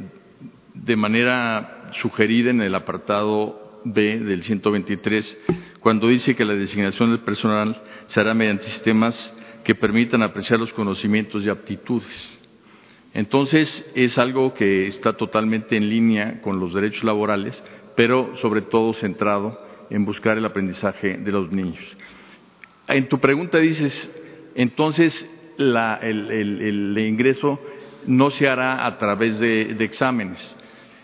[SPEAKER 2] de manera sugerida en el apartado B del 123, cuando dice que la designación del personal se hará mediante sistemas que permitan apreciar los conocimientos y aptitudes. Entonces, es algo que está totalmente en línea con los derechos laborales, pero sobre todo centrado en buscar el aprendizaje de los niños. En tu pregunta dices, entonces el, ingreso no se hará a través de exámenes.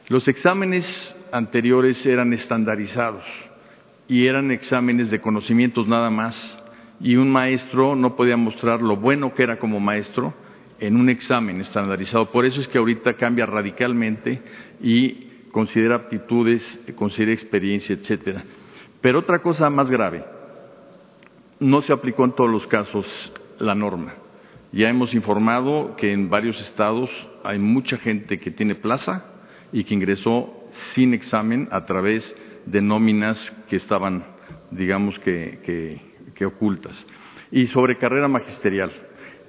[SPEAKER 2] Los exámenes anteriores eran estandarizados y eran exámenes de conocimientos nada más y un maestro no podía mostrar lo bueno que era como maestro en un examen estandarizado. Por eso es que ahorita cambia radicalmente y considera aptitudes, considera experiencia, etcétera. Pero otra cosa más grave, no se aplicó en todos los casos la norma. Ya hemos informado que en varios estados hay mucha gente que tiene plaza y que ingresó sin examen a través de nóminas que estaban, digamos que, ocultas. Y sobre carrera magisterial.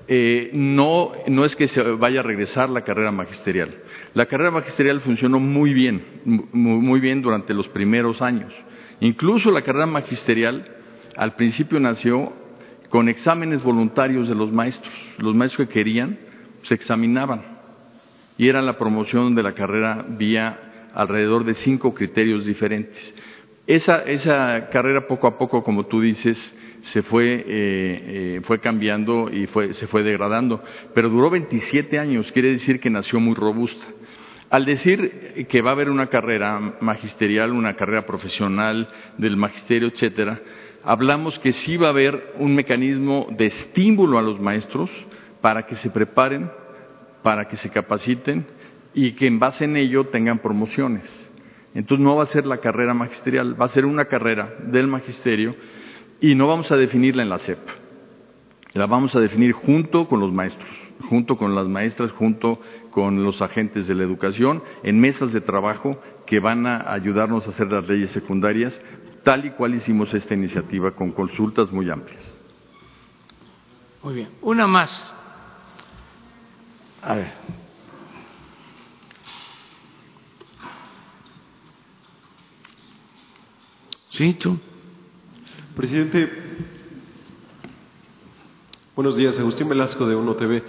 [SPEAKER 2] Eh, no, no es que se vaya a regresar la carrera magisterial. La carrera magisterial funcionó muy bien, muy bien durante los primeros años. Incluso la carrera magisterial al principio nació con exámenes voluntarios de los maestros. Los maestros que querían se examinaban y era la promoción de la carrera vía alrededor de cinco criterios diferentes. Esa, esa carrera poco a poco, como tú dices, se fue, eh, eh, fue cambiando y fue, se fue degradando, pero duró 27 años, quiere decir que nació muy robusta. Al decir que va a haber una carrera magisterial, una carrera profesional del magisterio, etcétera, hablamos que sí va a haber un mecanismo de estímulo a los maestros para que se preparen, para que se capaciten y que en base en ello tengan promociones. Entonces no va a ser la carrera magisterial, va a ser una carrera del magisterio y no vamos a definirla en la SEP. La vamos a definir junto con los maestros, junto con las maestras, junto con los agentes de la educación, en mesas de trabajo que van a ayudarnos a hacer las leyes secundarias tal y cual hicimos esta iniciativa con consultas muy amplias.
[SPEAKER 1] Muy bien. Una más. A ver. Sí.
[SPEAKER 7] Presidente, buenos días. Agustín Velasco de Uno TV.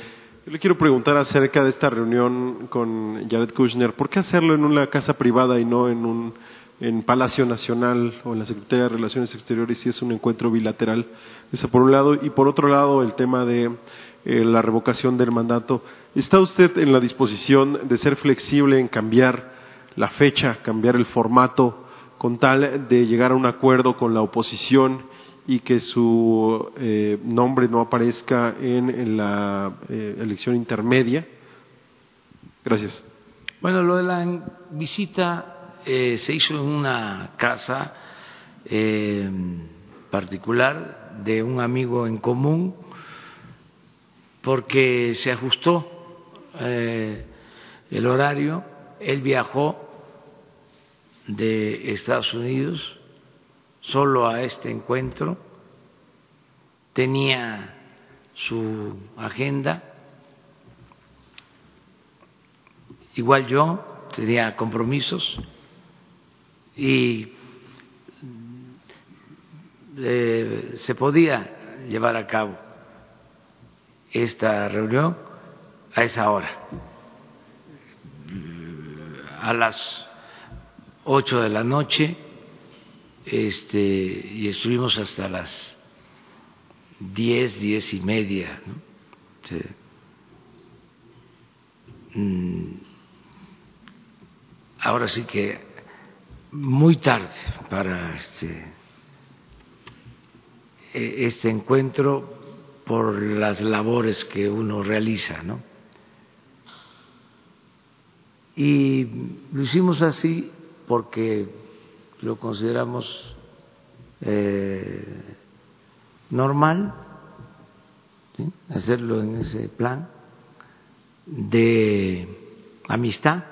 [SPEAKER 7] Yo le quiero preguntar acerca de esta reunión con Jared Kushner. ¿Por qué hacerlo en una casa privada y no en un en Palacio Nacional o en la Secretaría de Relaciones Exteriores si es un encuentro bilateral. Eso por un lado. Y por otro lado, el tema de eh, la revocación del mandato. ¿Está usted en la disposición de ser flexible en cambiar la fecha, cambiar el formato, con tal de llegar a un acuerdo con la oposición y que su eh, nombre no aparezca en, la eh, elección intermedia? Gracias.
[SPEAKER 1] Bueno, lo de la visita eh, se hizo en una casa eh, particular de un amigo en común porque se ajustó el horario, él viajó de Estados Unidos solo a este encuentro, tenía su agenda, igual yo tenía compromisos y eh, se podía llevar a cabo esta reunión a esa hora, a las ocho de la noche, este, y estuvimos hasta las diez, diez y media. Mm, ahora sí que muy tarde para este, e, este encuentro por las labores que uno realiza, ¿no? Y lo hicimos así porque lo consideramos eh, normal hacerlo en ese plan de amistad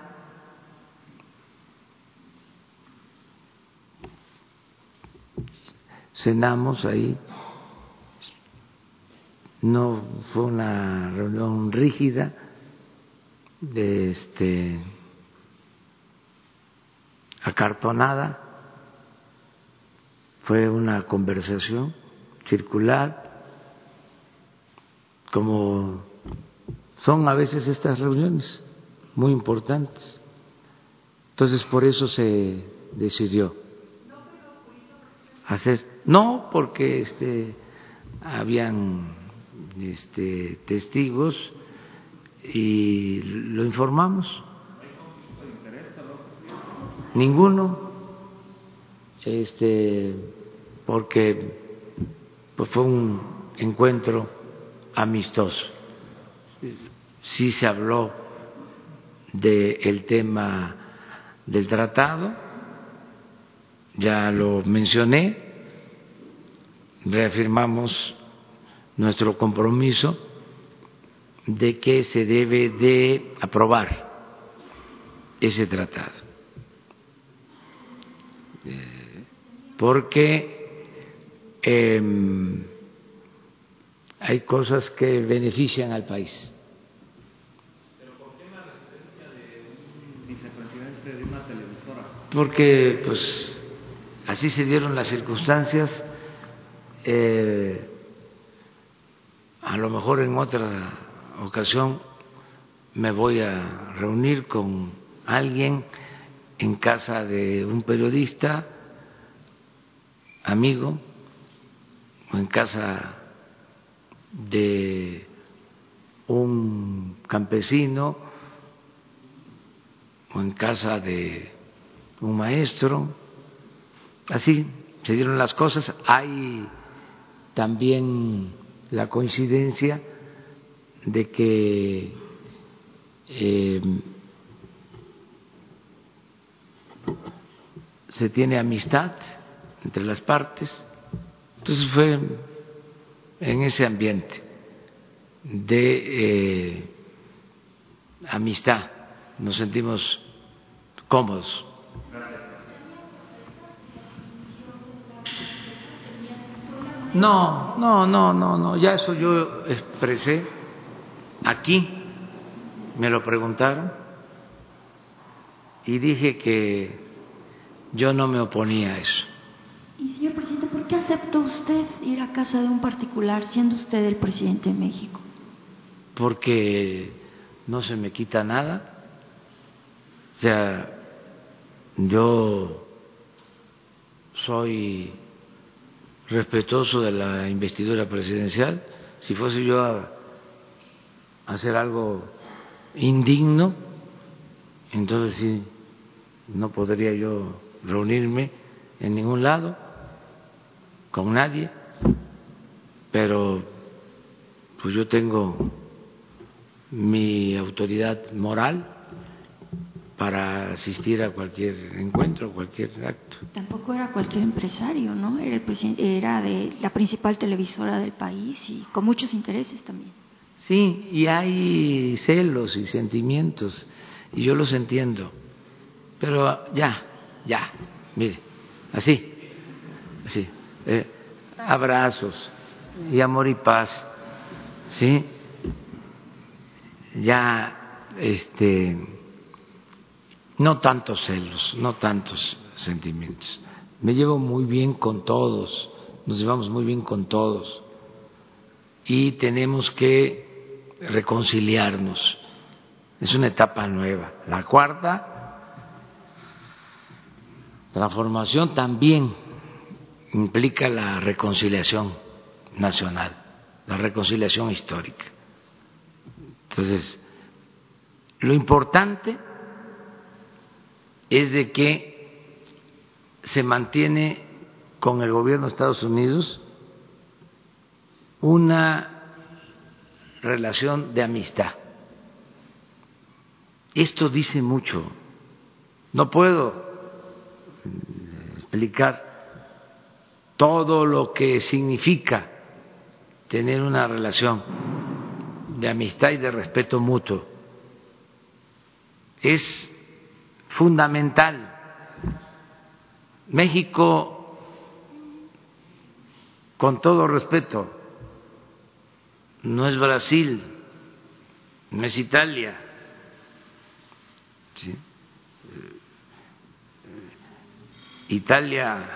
[SPEAKER 1] cenamos ahí. No fue una reunión rígida, de este, acartonada, fue una conversación circular, como son a veces estas reuniones muy importantes. Entonces por eso se decidió hacer no, porque este, habían este, testigos y lo informamos. Ninguno, este, porque pues fue un encuentro amistoso. Sí se habló del tema del tratado, ya lo mencioné, reafirmamos nuestro compromiso de que se debe de aprobar ese tratado. Porque eh, hay cosas que benefician al país. Porque pues así se dieron las circunstancias. Eh, a lo mejor en otra ocasión me voy a reunir con alguien en casa de un periodista, amigo, o en casa de un campesino, o en casa de un maestro. Así se dieron las cosas. Hay también la coincidencia de que eh, se tiene amistad entre las partes. Entonces fue en ese ambiente de eh, amistad, nos sentimos cómodos. No, no, no, no, no, ya eso yo expresé aquí, me lo preguntaron y dije que yo no me oponía a eso.
[SPEAKER 8] Y señor presidente, ¿por qué aceptó usted ir a casa de un particular siendo usted el presidente de México?
[SPEAKER 1] Porque no se me quita nada. O sea, yo soy respetuoso de la investidura presidencial. Si fuese yo a hacer algo indigno, entonces sí, no podría yo reunirme en ningún lado con nadie, pero pues yo tengo mi autoridad moral para asistir a cualquier encuentro, cualquier acto.
[SPEAKER 8] Tampoco era cualquier empresario, ¿no? Era, el era de la principal televisora del país y con muchos intereses también.
[SPEAKER 1] Sí, y hay celos y sentimientos, y yo los entiendo, pero ya, ya, mire, así, así, eh, abrazos y amor y paz, ¿sí? Ya, este, no tantos celos, no tantos sentimientos. Me llevo muy bien con todos, nos llevamos muy bien con todos y tenemos que reconciliarnos. Es una etapa nueva. La cuarta transformación también implica la reconciliación nacional, la reconciliación histórica. Entonces, lo importante es de que se mantiene con el gobierno de Estados Unidos una relación de amistad. Esto dice mucho. No puedo explicar todo lo que significa tener una relación de amistad y de respeto mutuo. Es fundamental. México, con todo respeto, no es Brasil, no es Italia. ¿sí? Italia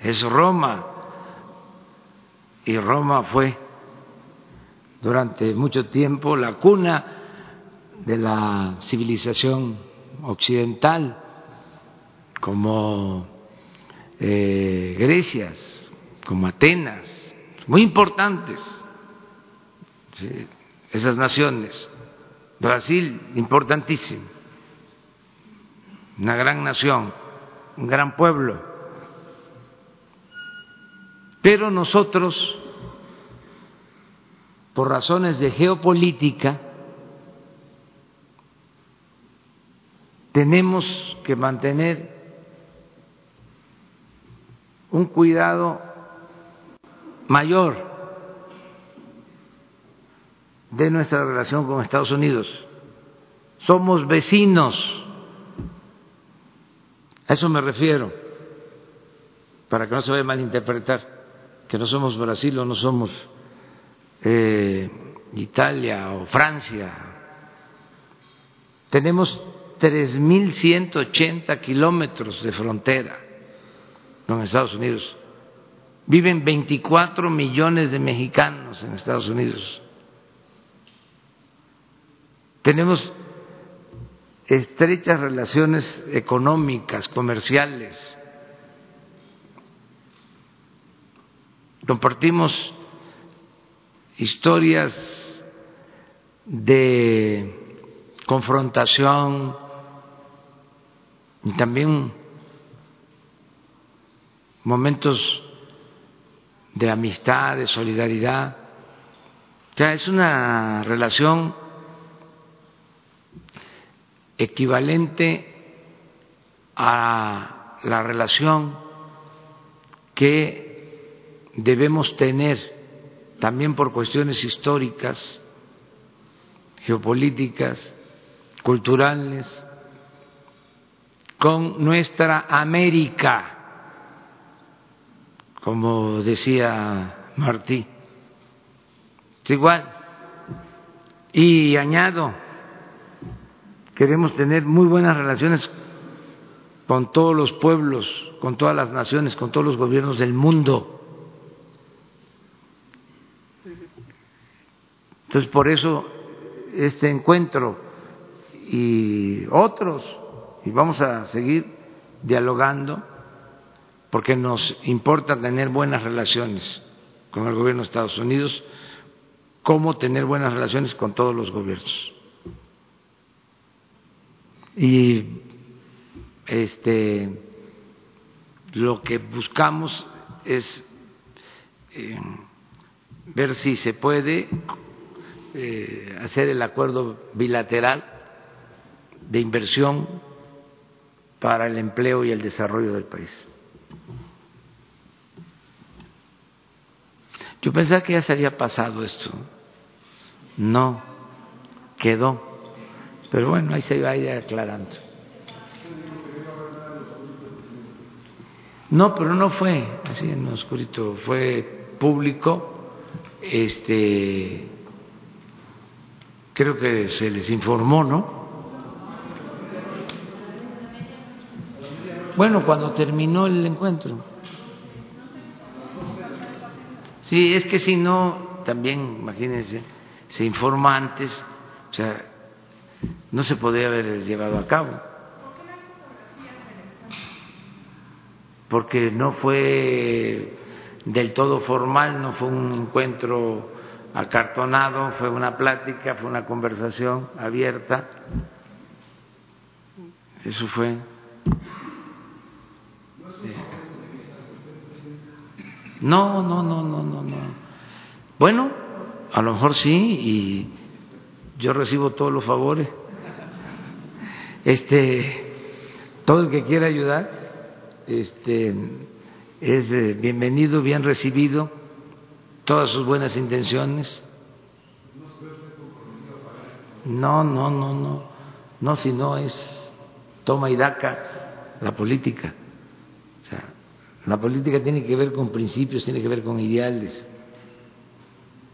[SPEAKER 1] es Roma y Roma fue durante mucho tiempo la cuna de la civilización occidental, como eh, Grecia, como Atenas, muy importantes esas naciones. Brasil, importantísimo, una gran nación un gran pueblo. Pero nosotros, por razones de geopolítica, tenemos que mantener un cuidado mayor de nuestra relación con Estados Unidos. Somos vecinos, a eso me refiero, para que no se vaya a malinterpretar, que no somos Brasil o no somos eh, Italia o Francia. Tenemos 3.180 kilómetros de frontera con Estados Unidos. Viven 24 millones de mexicanos en Estados Unidos. Tenemos estrechas relaciones económicas, comerciales. Compartimos historias de confrontación y también momentos de amistad, de solidaridad. O sea, es una relación equivalente a la relación que debemos tener también por cuestiones históricas, geopolíticas, culturales, con nuestra América como decía Martí. Es igual. Y añado, queremos tener muy buenas relaciones con todos los pueblos, con todas las naciones, con todos los gobiernos del mundo. Entonces, por eso este encuentro y otros, y vamos a seguir dialogando porque nos importa tener buenas relaciones con el gobierno de Estados Unidos, como tener buenas relaciones con todos los gobiernos. Y este lo que buscamos es eh, ver si se puede eh, hacer el acuerdo bilateral de inversión para el empleo y el desarrollo del país. Yo pensaba que ya se había pasado esto. No, quedó. Pero bueno, ahí se va a ir aclarando. No, pero no fue así en oscurito, fue público. Este, creo que se les informó, ¿no? Bueno, cuando terminó el encuentro. Sí, es que si no, también, imagínense, se informa antes, o sea, no se podía haber llevado a cabo. Porque no fue del todo formal, no fue un encuentro acartonado, fue una plática, fue una conversación abierta. Eso fue. No, no, no, no, no, no. Bueno, a lo mejor sí, y yo recibo todos los favores. Este, todo el que quiera ayudar, este, es eh, bienvenido, bien recibido, todas sus buenas intenciones. No, no, no, no, no, si no es toma y daca la política. O sea, la política tiene que ver con principios, tiene que ver con ideales.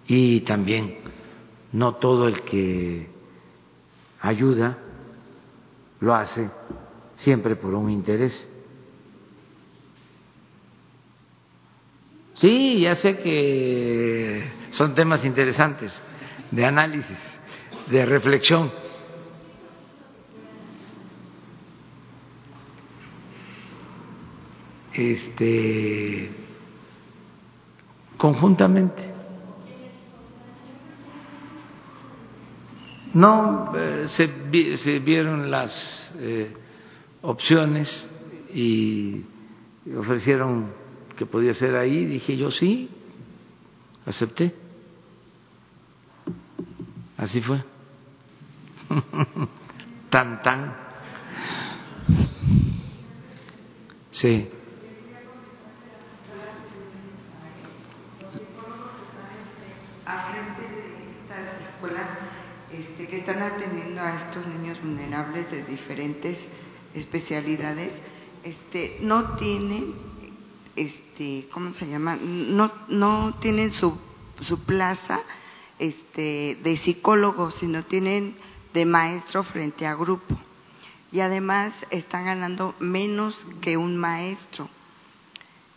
[SPEAKER 1] Y también no todo el que ayuda lo hace siempre por un interés. Sí, ya sé que son temas interesantes de análisis, de reflexión. este, conjuntamente. No, eh, se, se, vieron las eh, opciones y ofrecieron que podía ser ahí, dije yo sí, acepté. Así fue. tan, tan. Sí.
[SPEAKER 9] Están atendiendo a estos niños vulnerables de diferentes especialidades, este, no tienen, este, ¿cómo se llama? No, no tienen su, su plaza este, de psicólogo, sino tienen de maestro frente a grupo. Y además están ganando menos que un maestro.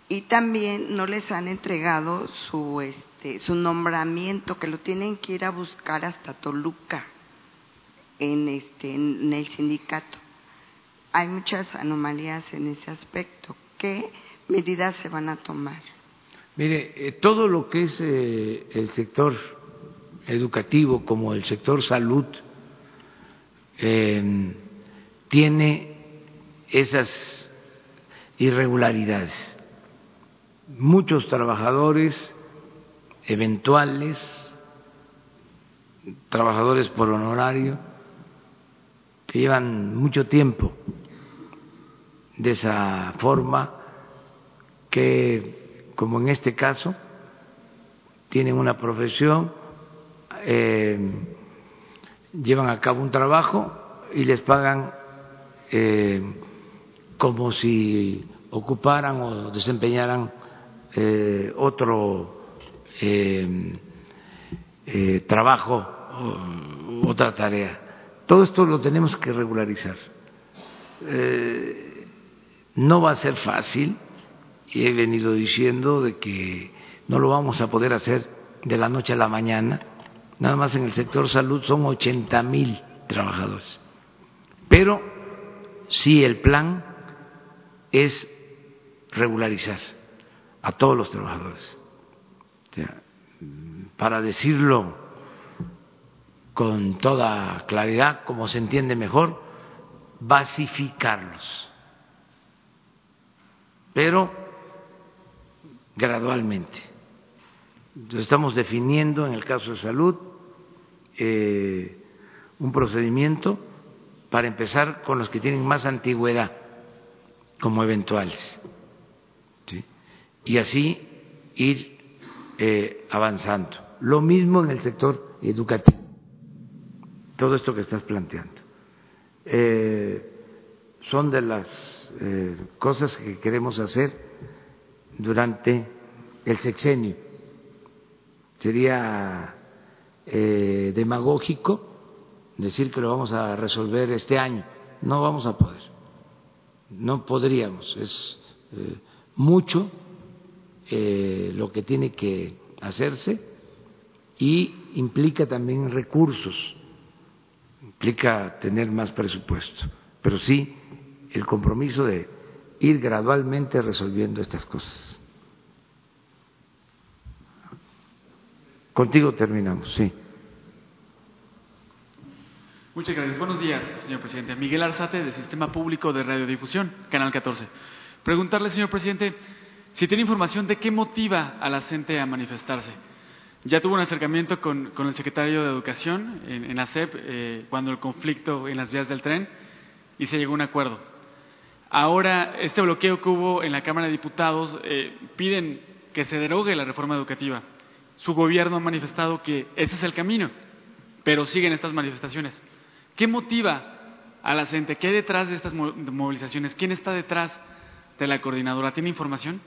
[SPEAKER 9] Y también no les han entregado su, este, su nombramiento, que lo tienen que ir a buscar hasta Toluca, en, este, en el sindicato. Hay muchas anomalías en ese aspecto. ¿Qué medidas se van a tomar?
[SPEAKER 1] Mire, eh, todo lo que es eh, el sector educativo como el sector salud eh, tiene esas irregularidades. Muchos trabajadores eventuales, trabajadores por honorario, llevan mucho tiempo de esa forma, que como en este caso, tienen una profesión, eh, llevan a cabo un trabajo y les pagan eh, como si ocuparan o desempeñaran eh, otro trabajo, otra tarea. Todo esto lo tenemos que regularizar. Eh, no va a ser fácil y he venido diciendo de que no lo vamos a poder hacer de la noche a la mañana. Nada más en el sector salud son 80 mil trabajadores. Pero sí el plan es regularizar a todos los trabajadores. O sea, para decirlo con toda claridad, como se entiende mejor, basificarlos, pero gradualmente. Estamos definiendo en el caso de salud eh, un procedimiento para empezar con los que tienen más antigüedad como eventuales. Y así ir eh, avanzando. Lo mismo en el sector educativo. Todo esto que estás planteando. Eh, son de las eh, cosas que queremos hacer durante el sexenio. Sería eh, demagógico decir que lo vamos a resolver este año. No vamos a poder. No podríamos. Es mucho lo que tiene que hacerse y implica también recursos, implica tener más presupuesto, pero sí el compromiso de ir gradualmente resolviendo estas cosas. Contigo terminamos, sí.
[SPEAKER 10] Muchas gracias. Buenos días, señor presidente. Miguel Arzate, del Sistema Público de Radiodifusión, Canal 14. Preguntarle, señor presidente, si tiene información de qué motiva a la gente a manifestarse. Ya tuvo un acercamiento con, con el secretario de Educación en, en ASEP eh, cuando el conflicto en las vías del tren y se llegó a un acuerdo. Ahora, este bloqueo que hubo en la Cámara de Diputados eh, piden que se derogue la reforma educativa. Su gobierno ha manifestado que ese es el camino, pero siguen estas manifestaciones. ¿Qué motiva a la gente? ¿Qué hay detrás de estas movilizaciones? ¿Quién está detrás de la coordinadora? ¿Tiene información?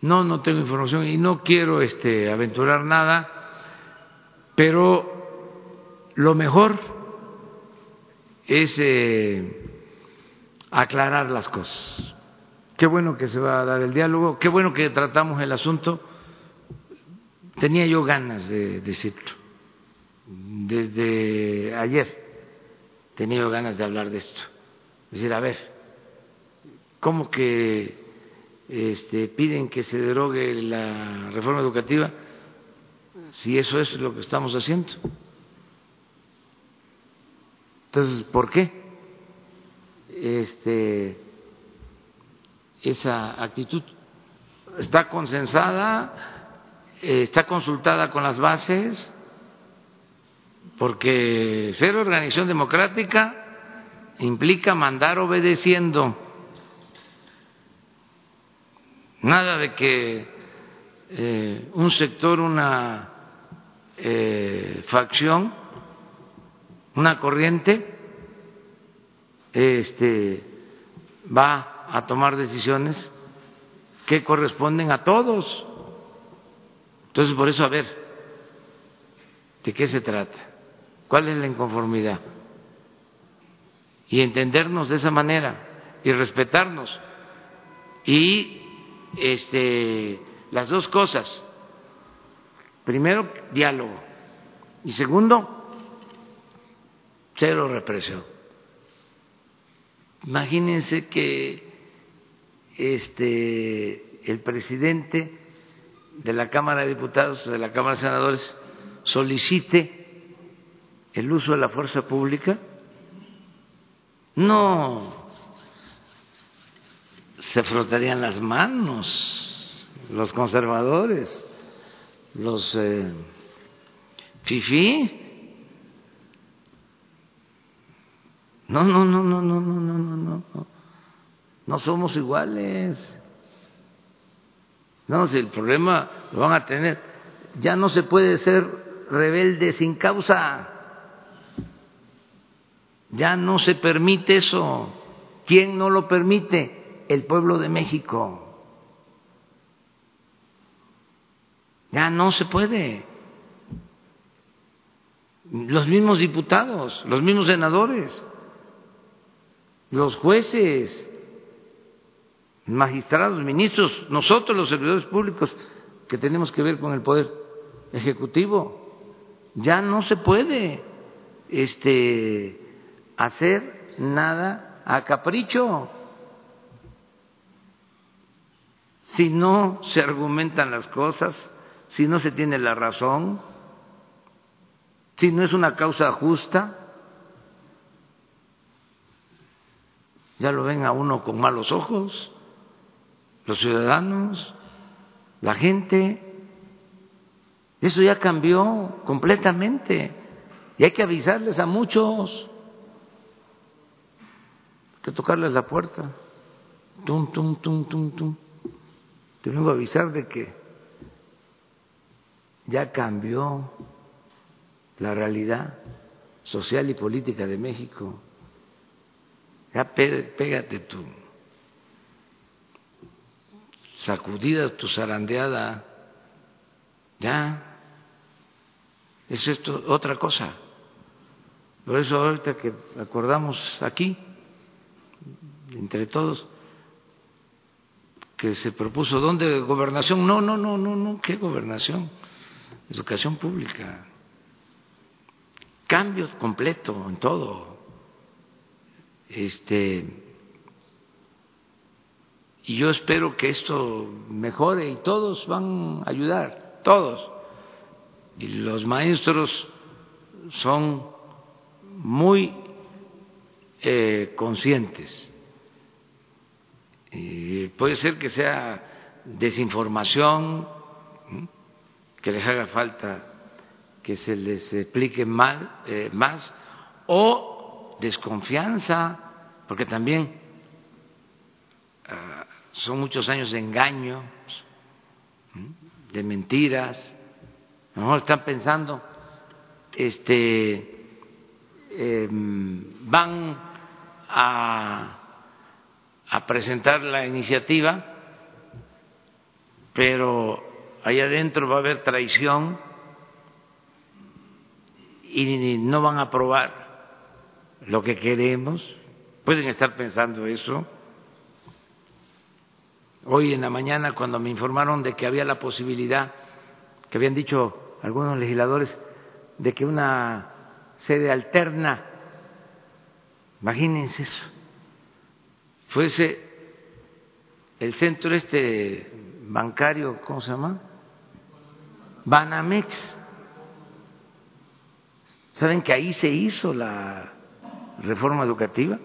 [SPEAKER 1] No, no tengo información y no quiero este, aventurar nada, pero lo mejor es eh, aclarar las cosas. Qué bueno que se va a dar el diálogo, qué bueno que tratamos el asunto. Tenía yo ganas de decirlo. Desde ayer tenía yo ganas de hablar de esto. Decir, a ver, ¿cómo que este, piden que se derogue la reforma educativa si eso es lo que estamos haciendo? Entonces, ¿por qué este, esa actitud? Está consensada, está consultada con las bases, porque ser organización democrática implica mandar obedeciendo. Nada de que eh, un sector, una eh, facción, una corriente, este, va a tomar decisiones que corresponden a todos. Entonces, por eso, a ver, ¿de qué se trata? ¿Cuál es la inconformidad? Y entendernos de esa manera y respetarnos. Y este, las dos cosas. Primero, diálogo. Y segundo, cero represión. Imagínense que este, el presidente de la Cámara de Diputados, de la Cámara de Senadores, solicite el uso de la fuerza pública. No se frotarían las manos los conservadores, los eh, fifí. No, no, no, no, no, no, no, no, no. No somos iguales. No, si el problema lo van a tener. Ya no se puede ser rebelde sin causa. Ya no se permite eso. ¿Quién no lo permite? El pueblo de México. Ya no se puede. Los mismos diputados, los mismos senadores, los jueces, magistrados, ministros, nosotros los servidores públicos que tenemos que ver con el poder ejecutivo, ya no se puede este hacer nada a capricho. Si no se argumentan las cosas, si no se tiene la razón, si no es una causa justa, ya lo ven a uno con malos ojos, los ciudadanos, la gente. Eso ya cambió completamente y hay que avisarles a muchos, hay que tocarles la puerta. Tum, tum, tum, tum, tum. Te vengo a avisar de que ya cambió la realidad social y política de México. Ya pégate tu sacudida, tu zarandeada. Ya. Es esto otra cosa. Por eso ahorita que acordamos aquí, entre todos, que se propuso, ¿dónde gobernación? No, no, no, no, no, ¿qué gobernación? educación pública, cambio completo en todo. Este, y yo espero que esto mejore y todos van a ayudar, todos. Y los maestros son muy eh, conscientes. Y puede ser que sea desinformación que les haga falta que se les explique eh, más, o desconfianza, porque también ah, son muchos años de engaño, de mentiras. A lo mejor están pensando, este, em, van a, a presentar la iniciativa, pero allá adentro va a haber traición y no van a aprobar lo que queremos. Pueden estar pensando eso. Hoy en la mañana, cuando me informaron de que había la posibilidad, que habían dicho algunos legisladores, de que una sede alterna, imagínense eso, fuese el centro este bancario, ¿cómo se llama? Banamex. ¿Saben que ahí se hizo la reforma educativa?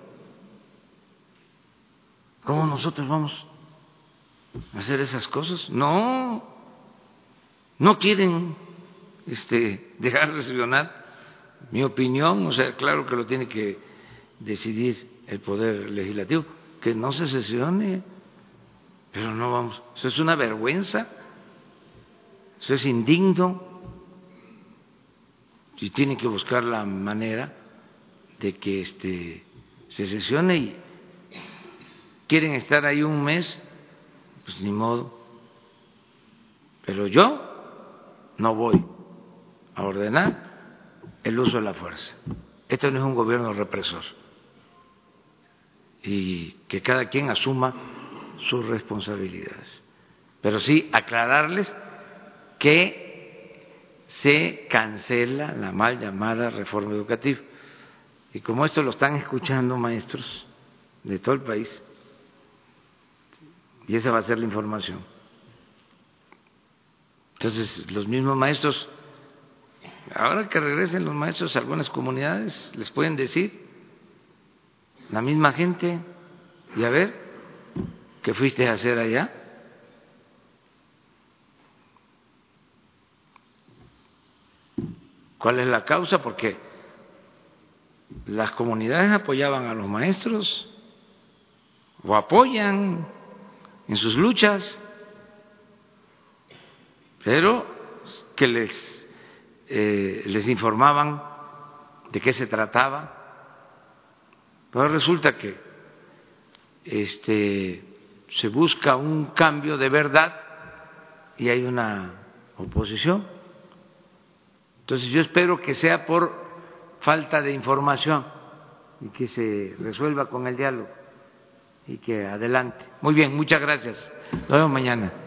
[SPEAKER 1] ¿Cómo nosotros vamos a hacer esas cosas? No, no quieren este, dejar de sesionar mi opinión, o sea, claro que lo tiene que decidir el Poder Legislativo, que no se sesione, Pero no vamos, eso es una vergüenza, eso es indigno y tiene que buscar la manera de que este se sesione y quieren estar ahí un mes, pues ni modo. Pero yo no voy a ordenar el uso de la fuerza. Esto no es un gobierno represor. Y que cada quien asuma sus responsabilidades. Pero sí aclararles que se cancela la mal llamada reforma educativa. Y como esto lo están escuchando maestros de todo el país, y esa va a ser la información. Entonces, los mismos maestros, ahora que regresen los maestros a algunas comunidades, les pueden decir, la misma gente, y a ver, ¿qué fuiste a hacer allá? ¿Cuál es la causa? Porque las comunidades apoyaban a los maestros o apoyan en sus luchas, pero que les, eh, les informaban de qué se trataba. Pero resulta que este, se busca un cambio de verdad y hay una oposición. Entonces yo espero que sea por falta de información y que se resuelva con el diálogo y que adelante. Muy bien, muchas gracias. Nos vemos mañana.